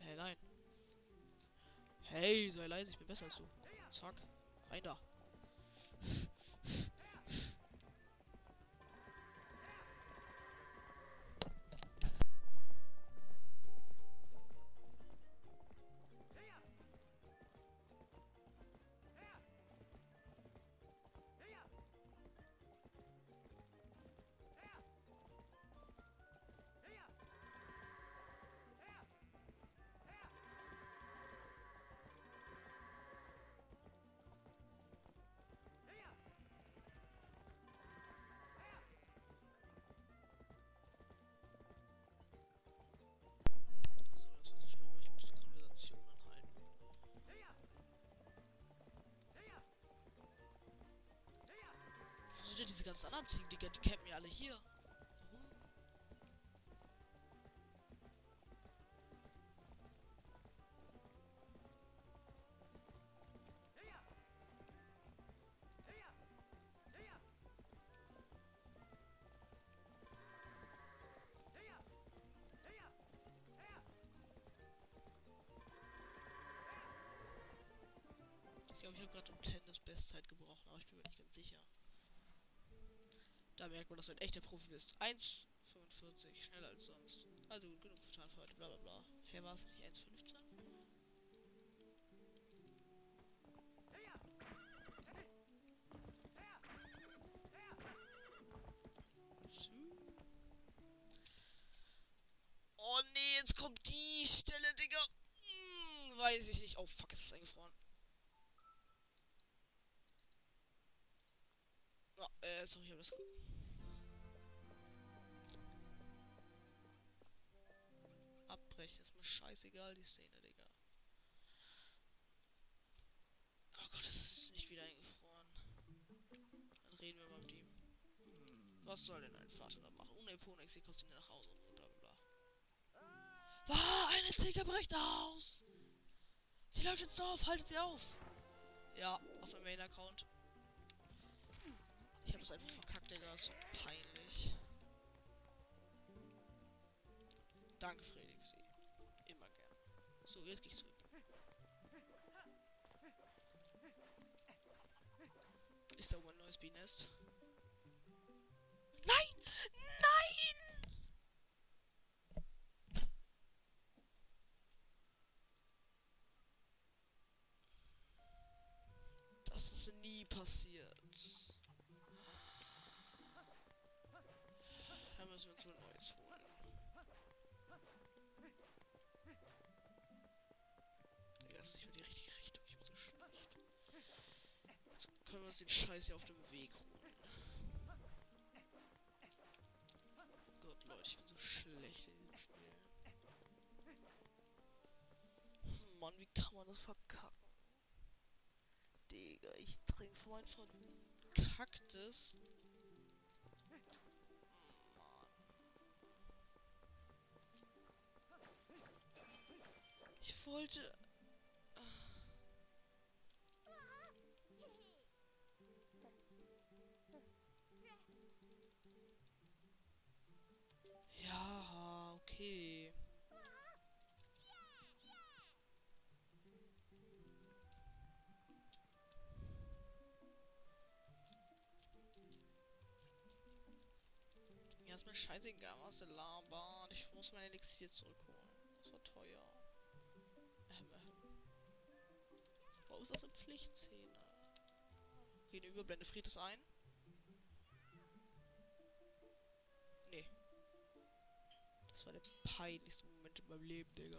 Hey, nein. Hey, sei leise, ich bin besser als du. Zack. Rein da. Ganzen anderen Ziegen, Digga, die campen ja alle hier. Warum? Ich glaube, ich habe gerade Tennis Bestzeit gebrochen, aber ich bin mir nicht ganz sicher. Da merkt man, dass du ein echter Profi bist. 1,45, schneller als sonst. Also gut, genug getan für heute, bla bla bla. Hä, war es nicht 1,15? Oh nee, jetzt kommt die Stelle, Digga. Hm, weiß ich nicht. Oh fuck, es ist eingefroren. Oh, äh, sorry, ich hab das. Abbrechen. Ist mir scheißegal, die Szene, Digga. Oh Gott, es ist nicht wieder eingefroren. Dann reden wir mal mit ihm. Was soll denn ein Vater da machen? Unepone sie kostet ihn nach Hause. Bla bla bla. Ah, eine Zicke bricht aus! Sie läuft ins Dorf, haltet sie auf! Ja, auf dem Main-Account. Ich habe es einfach verkackt, Digga. So peinlich. Danke, Felix. So, jetzt gehe ich zurück. Ist da ein neues Bienest? Nein! Nein! Das ist nie passiert. Da müssen wir uns wohl Neues holen. Das ist nicht mehr die richtige Richtung. Ich bin so schlecht. Jetzt können wir uns den Scheiß hier auf dem Weg holen. Gott, Leute, ich bin so schlecht in diesem Spiel. Hm, Mann, wie kann man das verkacken? Digga, ich trinke vor meinem verkacktes. Wollte. Ja, okay. Ja, ist mir scheißegal, was er labert. Ich muss mein Elixier zurückholen. Das war teuer. Ähm, ähm. Wo ist das in Pflichtszene? Okay, eine Überblende friert es ein. Das war der peinlichste Moment in meinem Leben, Digga.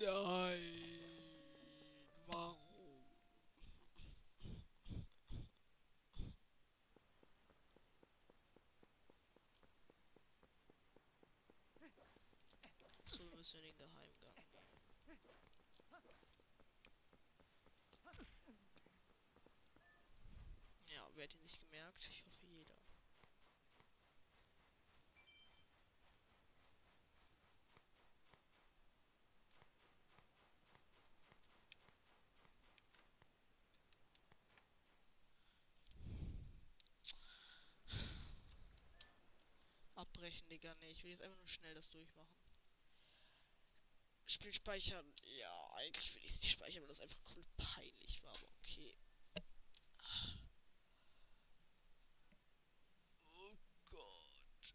Nein. Warum? So, wir müssen in den Geheimgang. Ja, wer hat ihn sich gemerkt? Ich Abbrechen, Digga. Nee, ich will jetzt einfach nur schnell das durchmachen. Spiel speichern. Ja, eigentlich will ich es nicht speichern, weil das einfach komplett peinlich war, aber okay. Oh Gott.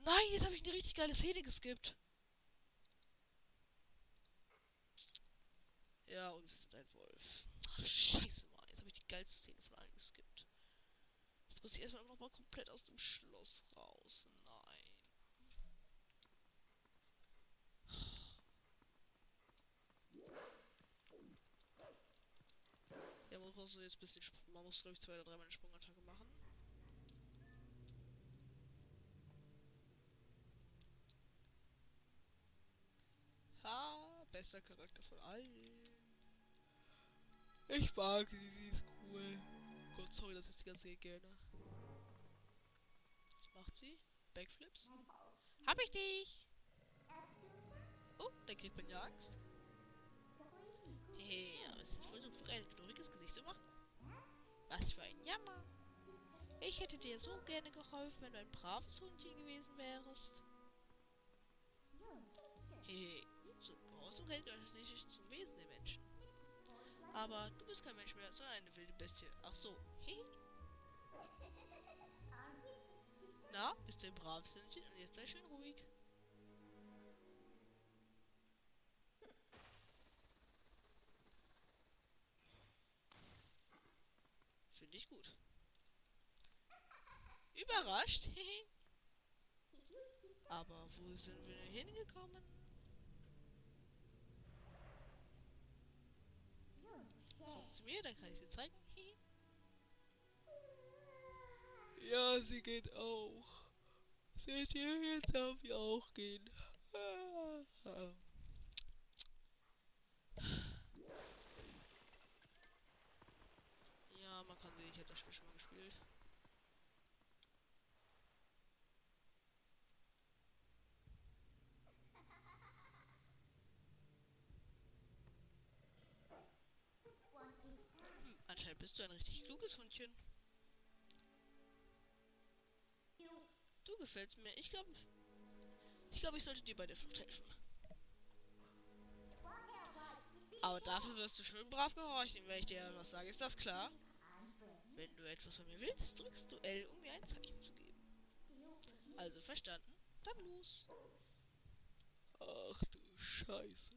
Nein, jetzt habe ich eine richtig geile Szene geskippt. Ja, und wir sind ein Wolf. Ach, scheiße, Mann. Jetzt habe ich die geilste Szene von allen geskippt. Jetzt muss ich erstmal noch mal komplett aus dem Schloss raus. Nein. Ja, man muss so jetzt ein bisschen. Man muss, glaube ich, zwei oder dreimal eine Sprungattacke machen. Ha, bester Charakter von allen. Ich mag sie, sie ist cool. Gott, sorry, dass ich die ganze. Was macht sie? Backflips? Hab ich dich! Oh, dann kriegt man ja Angst. Hey, aber es ist wohl so ein knurriges Gesicht zu machen. Was für ein Jammer. Ich hätte dir so gerne geholfen, wenn du ein braves Hundchen gewesen wärst. Hey, so Gehorsam hält nicht zum Wesen der Menschen. Aber du bist kein Mensch mehr, sondern eine wilde Bestie. Ach so. Hehe. Na, bist du ein braves Hündchen und jetzt sei schön ruhig. Finde ich gut. Überrascht? Aber wo sind wir denn hingekommen? Kommt zu mir, dann kann ich sie zeigen. Ja, sie geht auch. Seht ihr, jetzt darf ich auch gehen. Ja, man kann sehen, ich habe das Spiel schon mal gespielt. Anscheinend bist du ein richtig kluges Hundchen. Du gefällst mir. Ich glaube, ich glaube, ich sollte dir bei der Flucht helfen. Aber dafür wirst du schön brav gehorchen, wenn ich dir was sage. Ist das klar? Wenn du etwas von mir willst, drückst du L, um mir ein Zeichen zu geben. Also verstanden? Dann los. Ach du Scheiße.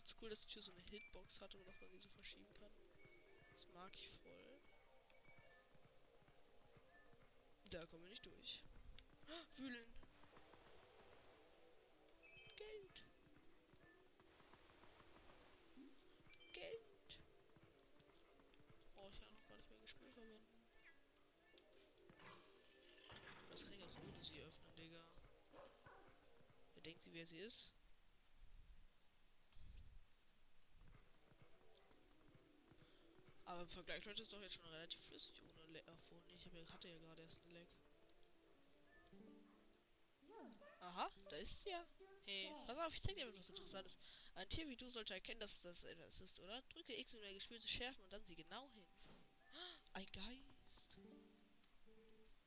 finde cool, dass die Tür so eine Hitbox hat und dass man diese so verschieben kann. Das mag ich voll. Da kommen wir nicht durch. Wühlen. Geld. Geld. Oh, ich habe noch gar nicht mehr gespielt verwenden. Was kann ich auch ohne sie öffnen, Digga? Wer denkt sie, wer sie ist? Aber im Vergleich läuft es doch jetzt schon relativ flüssig ohne Leck. Obwohl, nee, ich hab hatte ja gerade erst einen Leck. Aha, da ist sie ja. Hey, pass auf, ich zeig dir etwas Interessantes. Ein Tier wie du sollte erkennen, dass das etwas ist, oder? Drücke X, um dein Gespür zu schärfen und dann sieh genau hin. (gasps) Ein Geist.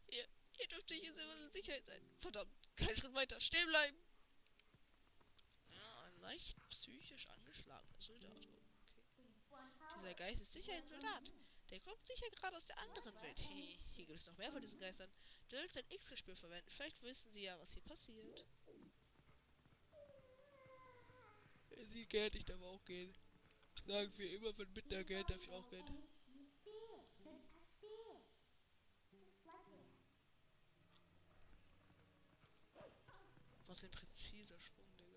Ihr, ihr dürft sich in Sicherheit sein. Verdammt, kein Schritt weiter. Stehen bleiben. Ja, ein leicht psychisch angeschlagener Soldat. Dieser Geist ist sicher ein Soldat. Der kommt sicher gerade aus der anderen Welt. Hey, hier gibt es noch mehr von diesen Geistern. Du sollst ein X-Gespür verwenden. Vielleicht wissen sie ja, was hier passiert. Sie geht, ich darf auch gehen. Sagen wir immer, von Mittag geht, darf ich auch gehen. Was ein präziser Sprung, Digga.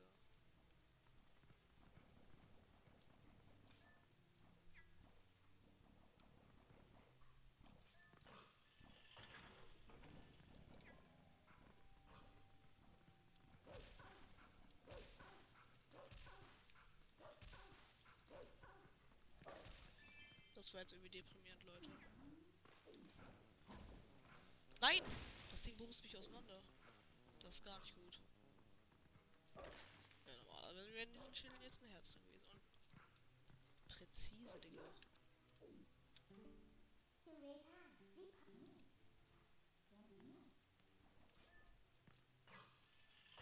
Das war jetzt irgendwie deprimierend, Leute. Nein! Das Ding bumst mich auseinander. Das ist gar nicht gut. Ja, normalerweise wären diesen Schilden jetzt ein Herz gewesen. Und präzise, Digga.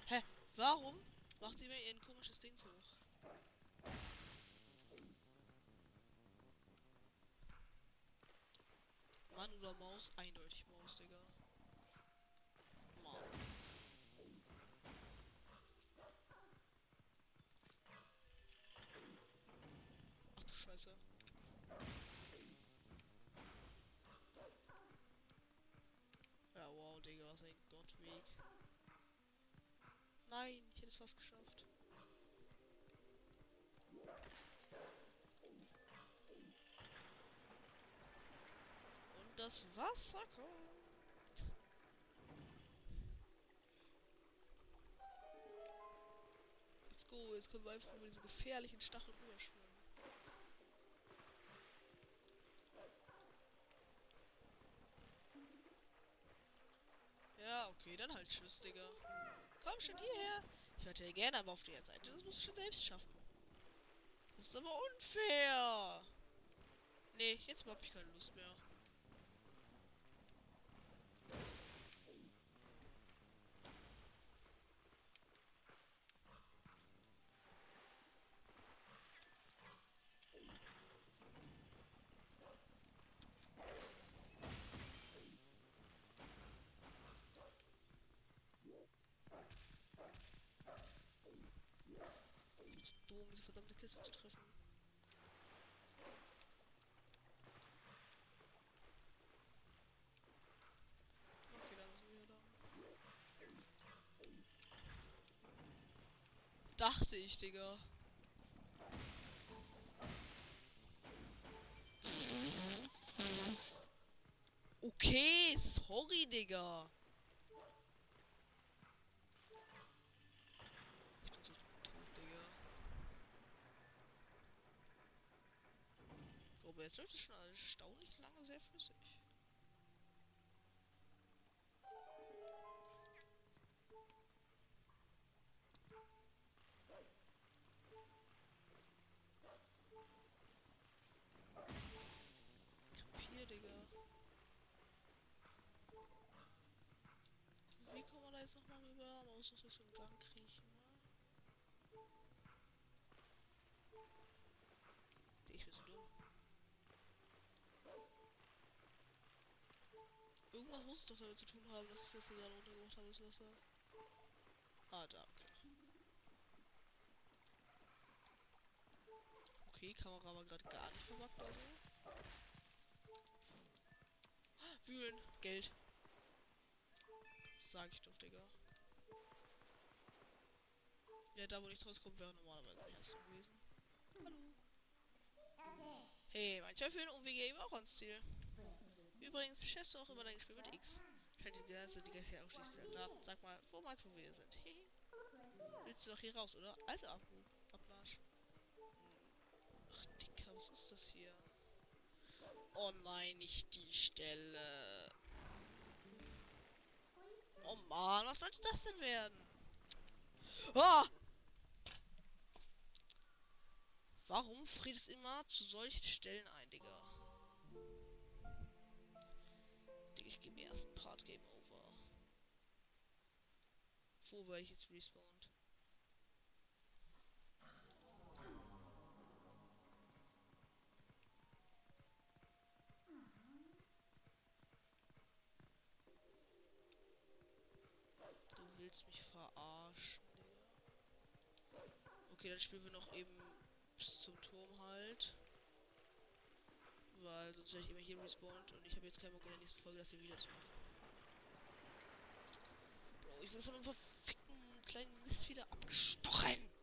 Hä? Warum macht sie mir ihr komisches Ding hoch? Mann oder Maus? Eindeutig Maus, Digga. Mann. Ach du Scheiße. Ja, wow, Digga, was ein Gottweg. Nein, ich hätte es fast geschafft. Das Wasser kommt. Let's go, jetzt können wir einfach über diese gefährlichen Stacheln rüberschwimmen. Ja, okay, dann halt tschüss, Digga. Komm schon hierher. Ich warte ja gerne, aber auf der Seite, das musst du schon selbst schaffen. Das ist aber unfair. Nee, jetzt hab ich keine Lust mehr. dumm, diese verdammte Kiste zu treffen. Okay, da müssen wir da. Dachte ich, Digga. Okay, sorry, Digga. Aber jetzt läuft es schon erstaunlich lange sehr flüssig. Krepier, Digga. Wie kommen wir da jetzt nochmal rüber? Man muss durch so einen Gang kriechen, ne? Ich bin so dumm. Irgendwas muss es doch damit zu tun haben, dass ich das hier gerade runtergemacht habe, das Wasser. Ah, da, okay. Okay, Kamera war gerade gar nicht oder so. Wühlen, Geld. Sag ich doch, Digga. Ja, da wo nichts rauskommt, wäre normalerweise der erste gewesen. Hallo. Hey, manchmal führen Umwege eben auch ans Ziel. Übrigens, du auch immer dein Spiel mit X. Scheint die Geister, die Geister ausschließt der Daten. Sag mal, wo meinst du, wo wir sind? Hehe. Willst du doch hier raus, oder? Also ab Abmarsch. Ach, Dicker, was ist das hier? Oh nein, nicht die Stelle. Oh Mann, was sollte das denn werden? Ah! Warum friert es immer zu solchen Stellen ein, Digga? Digga, ich gebe mir erst ein Part Game Over. Wo werde ich jetzt respawned? Du willst mich verarschen. Okay, dann spielen wir noch eben bis zum Turm halt. Weil sonst wäre ich immer hier respawned und ich habe jetzt keinen Bock in der nächsten Folge das hier wieder zu machen. Bro, ich wurde von einem verfickten kleinen Mist wieder abgestochen.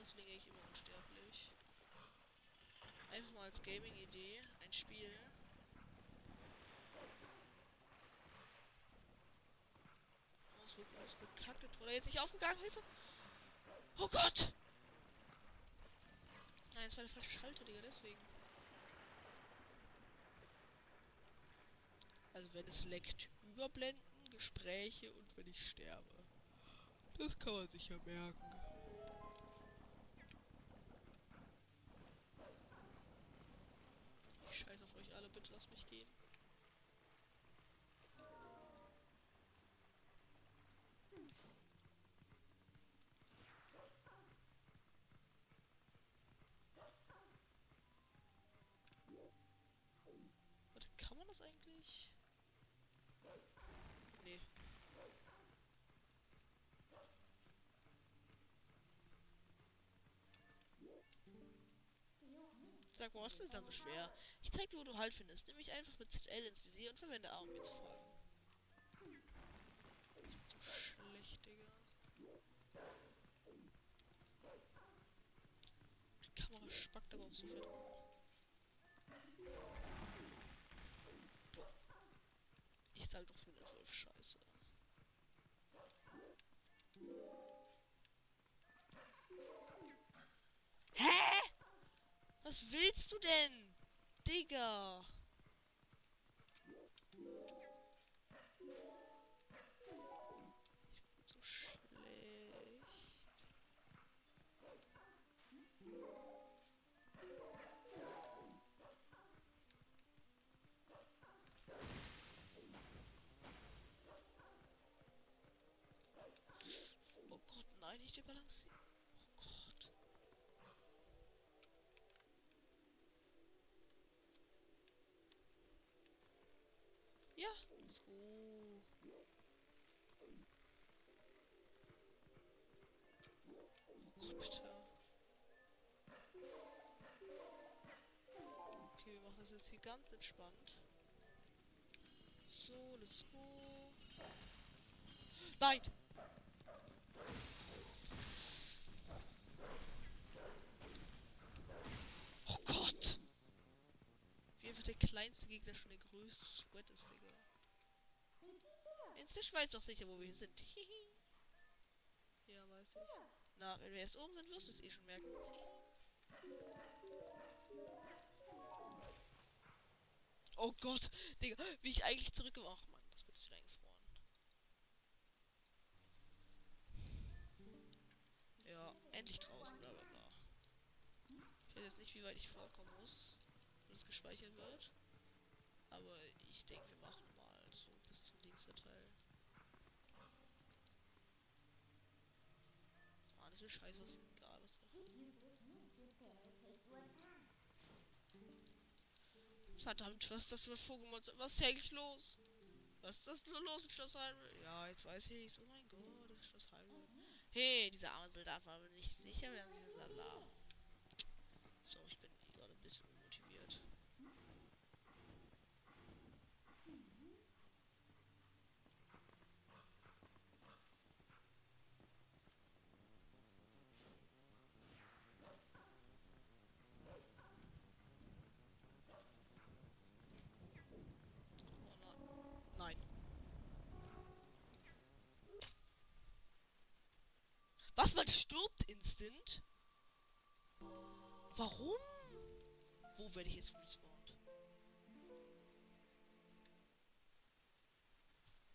Deswegen ich immer unsterblich. Einfach mal als Gaming-Idee ein Spiel. Oh, es wird das bekackte Tor. Jetzt nicht aufgegangen, Hilfe! Oh Gott! Nein, es war der falsche Schalter, Digga, deswegen. Also wenn es leckt, überblenden, Gespräche und wenn ich sterbe. Das kann man sich ja merken. Ich scheiß auf euch alle, bitte lasst mich gehen. Warte, kann man das eigentlich? Nee. Sag was ist denn so schwer? Ich zeig dir, wo du Halt findest. Nimm mich einfach mit ZL ins Visier und verwende A, um mir zu folgen. So schlecht, Digga. Die Kamera spackt aber auch so fett rum. Boah. Ich sag doch, als Wolf scheiße. Hä? Was willst du denn? Digga. Ja, let's. Oh Gott, bitte. Okay, wir machen das jetzt hier ganz entspannt. So, let's go. Nein! Oh Gott! Wie einfach der kleinste Gegner schon der größte Sweat ist, Digga. Inzwischen weiß doch sicher, wo wir hier sind. (laughs) Ja, weiß ich. Na, wenn wir erst oben sind, wirst du es eh schon merken. Oh Gott, Digga, wie ich eigentlich zurückgekommen Ach das wird wieder eingefroren. Ja, endlich draußen, bla bla bla. Ich weiß jetzt nicht, wie weit ich vorkommen muss, es gespeichert wird. Aber ich denke, wir machen mal so bis zum nächsten Teil. Mann, ist mir scheiße, was egal was da. Verdammt, was ist das für Vogelmonster? Was ist eigentlich los? Was ist das nur los in Schloss Heimel? Ja, jetzt weiß ich's. Oh mein Gott, das ist Schloss Heimel. Hey, dieser arme Soldat war mir nicht sicher, wer sich bla bla. So, ich bin gerade ein bisschen unmotiviert. Oh nein. Nein. Was? Man stirbt instant? Warum? Wo werde ich jetzt respawned?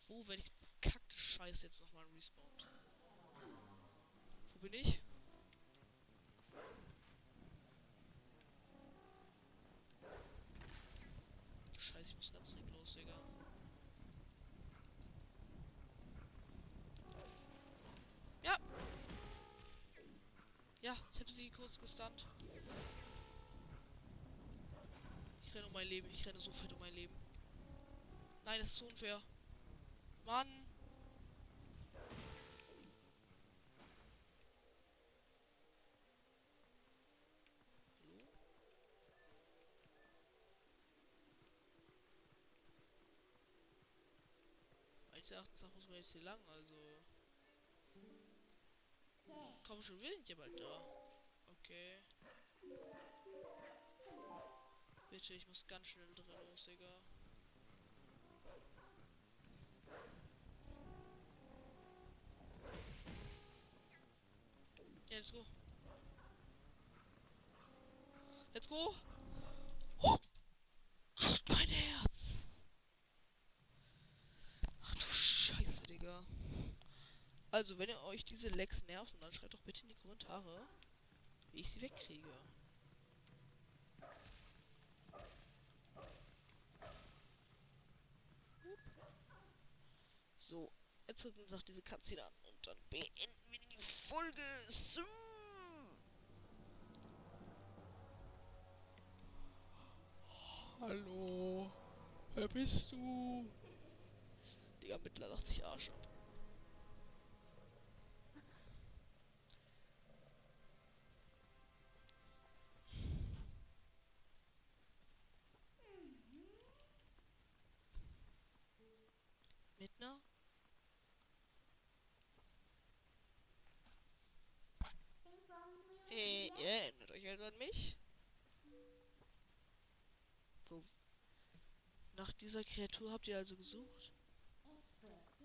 Wo werde ich bekackte Scheiße jetzt nochmal respawned? Wo bin ich? Scheiße, ich muss ganz dringend los, Digga. Ja. Ja, ich habe sie kurz gestunt. Ich renne um mein Leben. Ich renne so fett um mein Leben. Nein, das ist so unfair. Mann. Hallo? Meines nach muss man jetzt hier lang, also. Komm schon, will nicht jemand da. Okay. Bitte, ich muss ganz schnell drin los, Digga. Ja, let's go. Let's go. Oh. Mein Herz. Ach du Scheiße, Digga. Also, wenn ihr euch diese Lecks nerven, dann schreibt doch bitte in die Kommentare, wie ich sie wegkriege. So, jetzt hört uns noch diese Cutscene an und dann beenden wir die Folge. So. Hallo, wer bist du? Digga, Mittler lacht sich Arsch ab. An mich? Nach dieser Kreatur habt ihr also gesucht?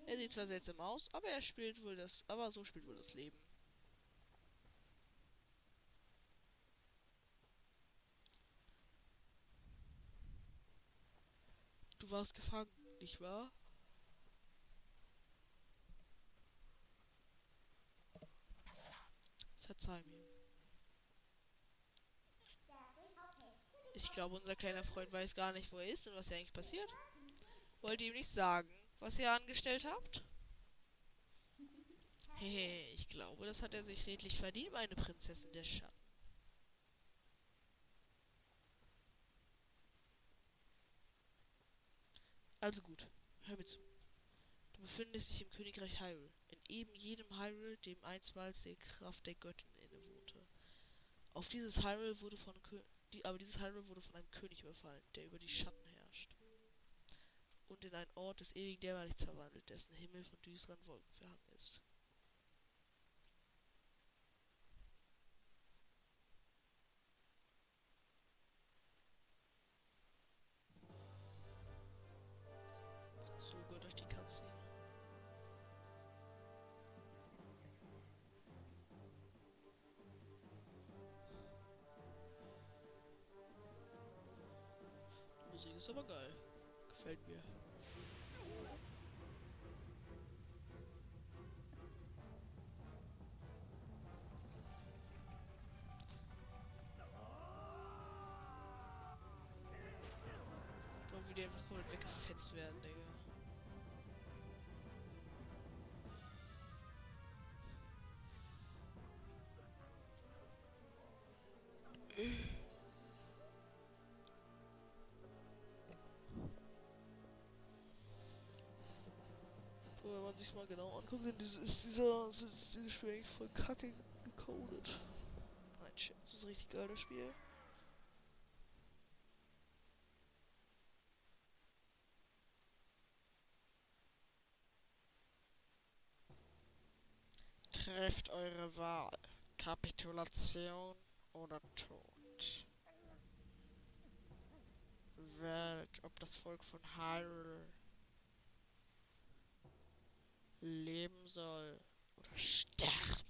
Er sieht zwar seltsam aus, aber er spielt wohl das, aber so spielt wohl das Leben. Du warst gefangen, nicht wahr? Verzeih mir. Ich glaube, unser kleiner Freund weiß gar nicht, wo er ist und was hier eigentlich passiert. Wollt ihr ihm nicht sagen, was ihr angestellt habt? Hehe, ich glaube, das hat er sich redlich verdient, meine Prinzessin der Schatten. Also gut, hör mir zu. Du befindest dich im Königreich Hyrule, in eben jenem Hyrule, dem einstmals die Kraft der Göttin innewohnte. Auf dieses Hyrule wurde von Kö die, aber dieses Hyrule wurde von einem König überfallen, der über die Schatten herrscht. Und in einen Ort des ewigen Dämmerlichts verwandelt, dessen Himmel von düsteren Wolken verhangen ist. Musik ist aber geil. Gefällt mir. Boah, wie die einfach komplett weggefetzt werden, Digga. sich mal genau angucken, denn das ist dieser, ist dieses Spiel eigentlich voll kacke gecodet. Nein, shit, das ist richtig geil, das Spiel. Trefft eure Wahl. Kapitulation oder Tod. Wählt, ob das Volk von Hyrule leben soll oder sterben.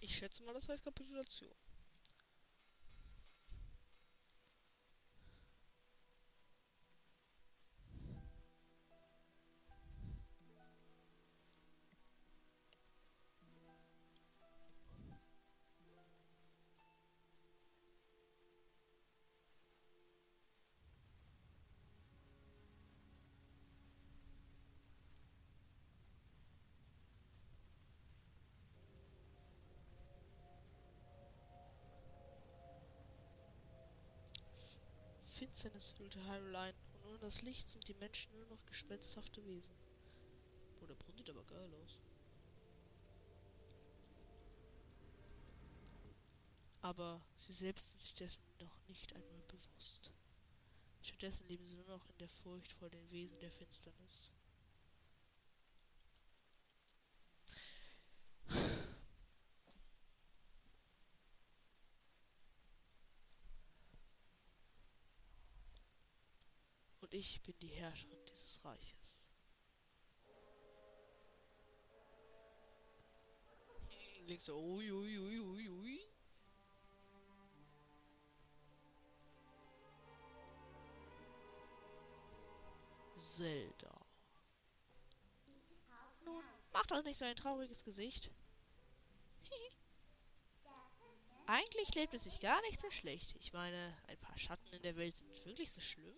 Ich schätze mal, das heißt Kapitulation. Finsternis hüllte Hyrule ein, und ohne das Licht sind die Menschen nur noch gespensthafte Wesen. Boah, der Brunnen sieht aber geil aus. Aber sie selbst sind sich dessen noch nicht einmal bewusst. Stattdessen leben sie nur noch in der Furcht vor den Wesen der Finsternis. Ich bin die Herrscherin dieses Reiches. Links ui, ui, ui, ui, ui. Zelda. Nun, mach doch nicht so ein trauriges Gesicht. (laughs) Eigentlich lebt es sich gar nicht so schlecht. Ich meine, ein paar Schatten in der Welt sind wirklich so schlimm.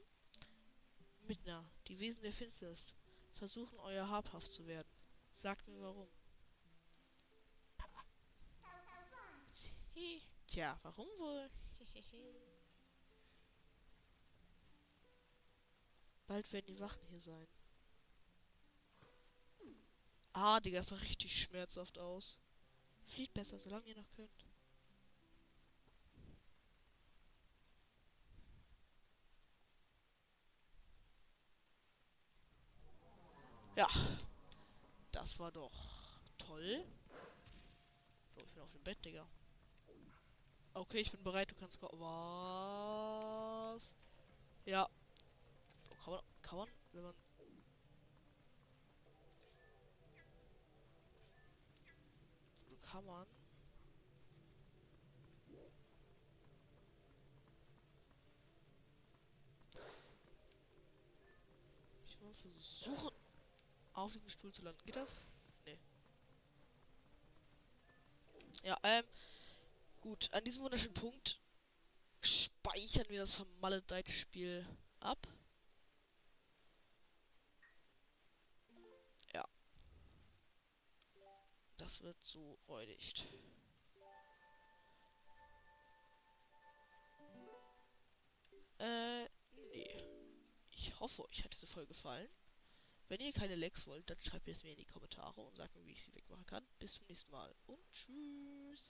Midna, die Wesen der Finsternis versuchen euer habhaft zu werden. Sagt mir warum. Tja, warum wohl? (laughs) Bald werden die Wachen hier sein. Ah, Digga, das sah richtig schmerzhaft aus. Flieht besser, solange ihr noch könnt. Ja. Das war doch toll. So, ich bin auf dem Bett, Digga. Okay, ich bin bereit, du kannst kommen. Was? Ja. Oh, kann man, kann man, wenn man... Kann man... Ich mal versuchen auf diesem Stuhl zu landen. Geht das? Nee. Ja, ähm. Gut, an diesem wunderschönen Punkt speichern wir das vermaledeite Spiel ab. Ja. Das wird so räudigt. Äh, nee. Ich hoffe, euch hat diese Folge gefallen. Wenn ihr keine Lags wollt, dann schreibt es mir in die Kommentare und sagt mir, wie ich sie wegmachen kann. Bis zum nächsten Mal und tschüss.